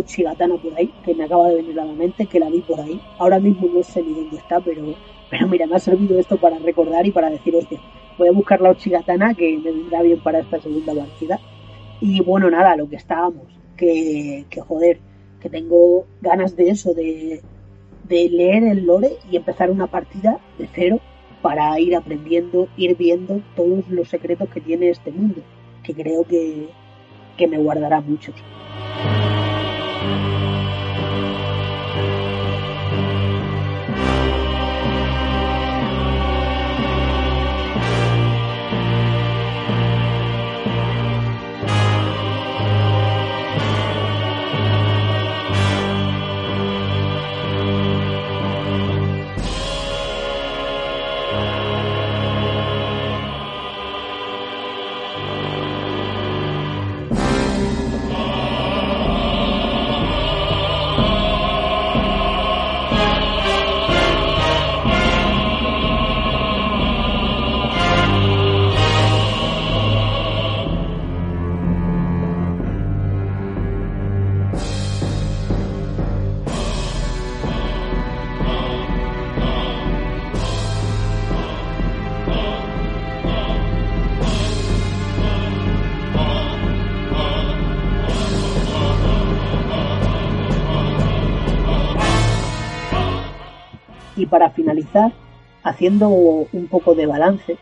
por ahí, que me acaba de venir a la mente, que la vi por ahí. Ahora mismo no sé ni dónde está, pero, pero mira, me ha servido esto para recordar y para decir, hostia, voy a buscar la Uchigatana que me vendrá bien para esta segunda partida. Y bueno, nada, lo que estábamos, que, que joder, que tengo ganas de eso, de, de leer el lore y empezar una partida de cero para ir aprendiendo, ir viendo todos los secretos que tiene este mundo, que creo que, que me guardará mucho. Y para finalizar, haciendo un poco de balance,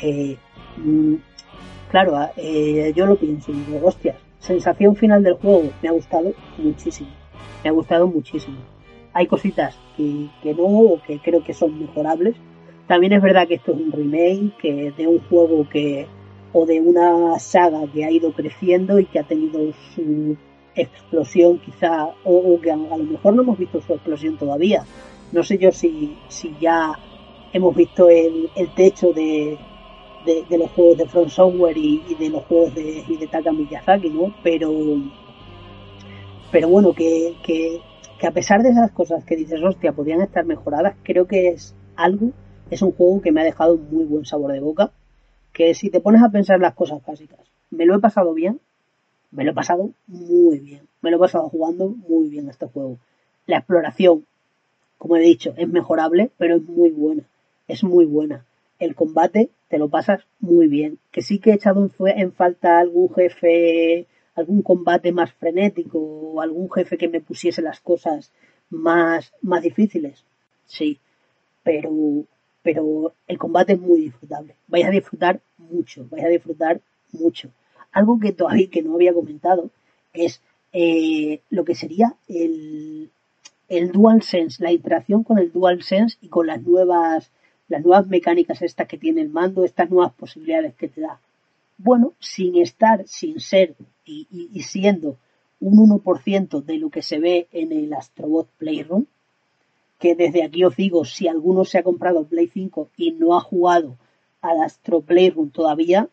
eh, mm, claro, eh, yo lo pienso y digo, hostias, sensación final del juego, me ha gustado muchísimo, me ha gustado muchísimo. Hay cositas que, que no o que creo que son mejorables. También es verdad que esto es un remake que de un juego que o de una saga que ha ido creciendo y que ha tenido su explosión quizá o, que a, lo mejor no hemos visto su explosión todavía. No sé yo si, si ya hemos visto el, el techo de, de, los juegos de Front Software y, de los juegos de Hidetaka Miyazaki, ¿no? Pero, pero bueno, que, que, que a pesar de esas cosas que dices, hostia, podrían estar mejoradas, creo que es algo, es un juego que me ha dejado muy buen sabor de boca, que si te pones a pensar las cosas básicas, me lo he pasado bien, me lo he pasado muy bien, me lo he pasado jugando muy bien este juego. La exploración, como he dicho, es mejorable, pero es muy buena, es muy buena el combate te lo pasas muy bien. Que sí que he echado en, falta algún jefe, algún combate más frenético o algún jefe que me pusiese las cosas más, más difíciles. Sí, pero, pero el combate es muy disfrutable. Vais a disfrutar mucho, vais a disfrutar mucho. Algo que todavía que no había comentado es eh, lo que sería el, el DualSense, la interacción con el DualSense y con las nuevas las nuevas mecánicas estas que tiene el mando, estas nuevas posibilidades que te da. Bueno, sin estar, sin ser y, siendo un 1% de lo que se ve en el Astrobot Playroom, que desde aquí os digo, si alguno se ha comprado Play 5 y no ha jugado al Astro Playroom todavía,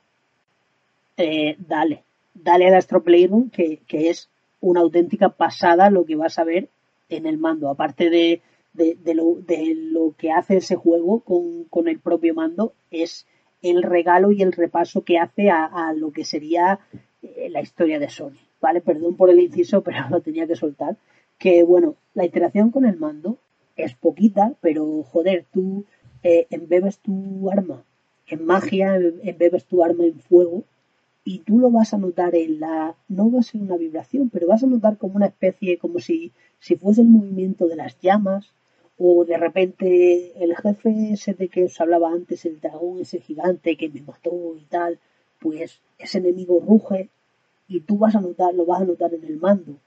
eh, dale, dale al Astro Playroom que, que es una auténtica pasada lo que vas a ver en el mando. Aparte de, de, lo, de lo que hace ese juego con, con, el propio mando es el regalo y el repaso que hace a, a lo que sería eh, la historia de Sony. ¿Vale? Perdón por el inciso, [LAUGHS] pero lo tenía que soltar. Que bueno, la interacción con el mando es poquita, pero joder, tú eh, embebes tu arma en magia, embebes tu arma en fuego y tú lo vas a notar en la, no va a ser una vibración, pero vas a notar como una especie, como si, si fuese el movimiento de las llamas, o de repente el jefe ese de que os hablaba antes, el dragón ese gigante que me mató y tal, pues ese enemigo ruge y tú vas a notar, lo vas a notar en el mando.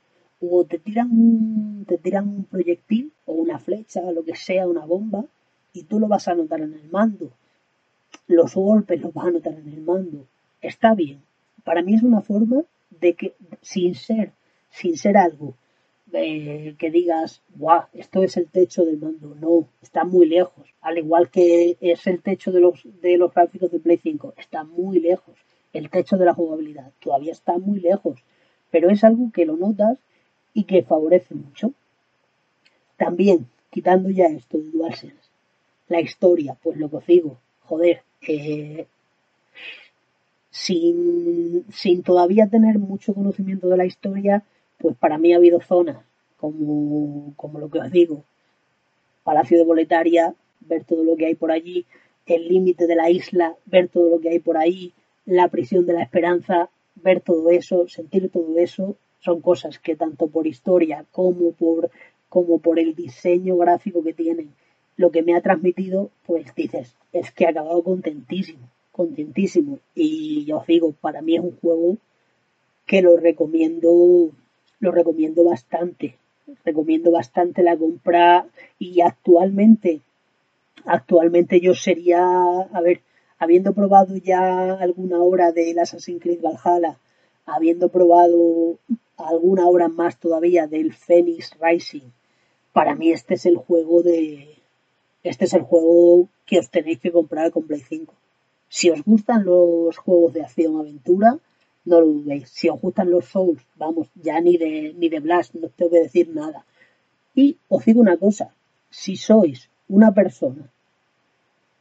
O te tiran un, te tiran un proyectil o una flecha, lo que sea, una bomba, y tú lo vas a notar en el mando. Los golpes los vas a notar en el mando. Está bien. Para mí es una forma de que, sin ser, sin ser algo que digas, guau, esto es el techo del mando. No, está muy lejos. Al igual que es el techo de los, de los gráficos de Play 5, está muy lejos. El techo de la jugabilidad todavía está muy lejos. Pero es algo que lo notas y que favorece mucho. También, quitando ya esto de DualSense, la historia, pues lo que joder, eh, sin, sin todavía tener mucho conocimiento de la historia, pues para mí ha habido zonas como, como lo que os digo, Palacio de Boletaria, ver todo lo que hay por allí, el límite de la isla, ver todo lo que hay por ahí, la prisión de la esperanza, ver todo eso, sentir todo eso, son cosas que tanto por historia como por, como por el diseño gráfico que tienen, lo que me ha transmitido, pues dices, es que he acabado contentísimo, contentísimo. Y ya os digo, para mí es un juego que lo recomiendo lo recomiendo bastante. Recomiendo bastante la compra y actualmente, actualmente yo sería, a ver, habiendo probado ya alguna hora del Assassin's Creed Valhalla, habiendo probado alguna hora más todavía del Phoenix Rising, para mí este es el juego de, este es el juego que os tenéis que comprar con Play 5. Si os gustan los juegos de acción aventura, no lo dudéis. Si os gustan los Souls, vamos, ya ni de, ni de Blast, no tengo que decir nada. Y os digo una cosa, si sois una persona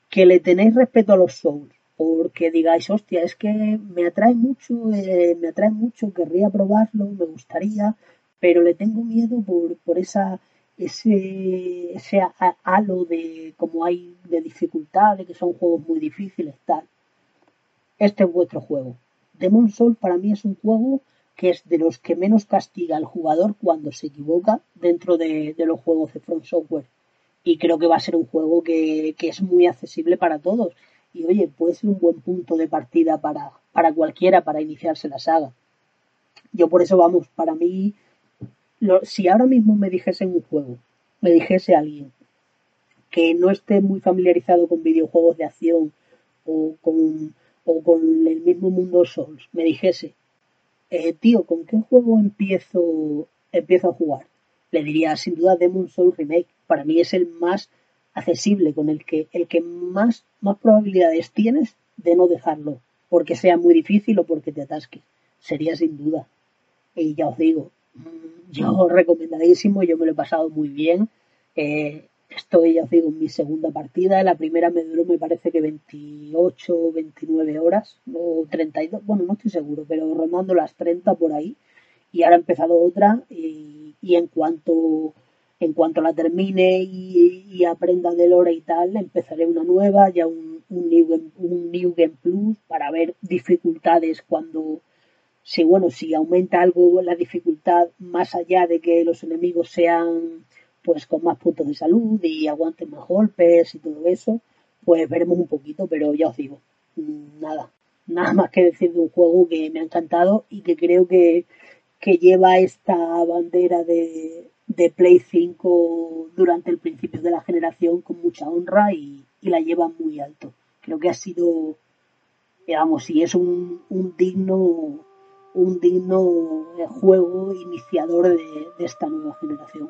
que le tenéis respeto a los Souls, porque digáis, hostia, es que me atrae mucho, eh, me atrae mucho, querría probarlo, me gustaría, pero le tengo miedo por, por esa, ese, ese halo de como hay de dificultad, de que son juegos muy difíciles, tal. Este es vuestro juego. Demon Soul para mí es un juego que es de los que menos castiga al jugador cuando se equivoca dentro de, los juegos de Front Software. y creo que va a ser un juego que, que, es muy accesible para todos. Y oye, puede ser un buen punto de partida para, para cualquiera para iniciarse la saga. Yo por eso, vamos, para mí, si ahora mismo me dijese un juego, me dijese alguien que no esté muy familiarizado con videojuegos de acción o con, o con el mismo mundo Souls, me dijese, eh, tío, ¿con qué juego empiezo, empiezo a jugar? Le diría, sin duda, Demon Souls Remake. Para mí es el más accesible, con el que, el que más, más probabilidades tienes de no dejarlo, porque sea muy difícil o porque te atasques. Sería sin duda. Y ya os digo, yo recomendadísimo, yo me lo he pasado muy bien. Eh, estoy, ya os mi segunda partida. La primera me duró, me parece que 28, 29 horas, o 32, bueno, no estoy seguro, pero rondando las 30 por ahí. Y ahora he empezado otra y, en cuanto en cuanto la termine y, aprenda de lore y tal, empezaré una nueva, ya un, new un New Game Plus para ver dificultades cuando, si bueno, si aumenta algo la dificultad más allá de que los enemigos sean pues con más puntos de salud y aguanten más golpes y todo eso, pues veremos un poquito, pero ya os digo, mm, nada, nada más que decir de un juego que me ha encantado y que creo que, que lleva esta bandera de, de Play 5 durante el principio de la generación con mucha honra y, y la lleva muy alto. Creo que ha sido, digamos, si es un, un digno un digno juego iniciador de, esta nueva generación.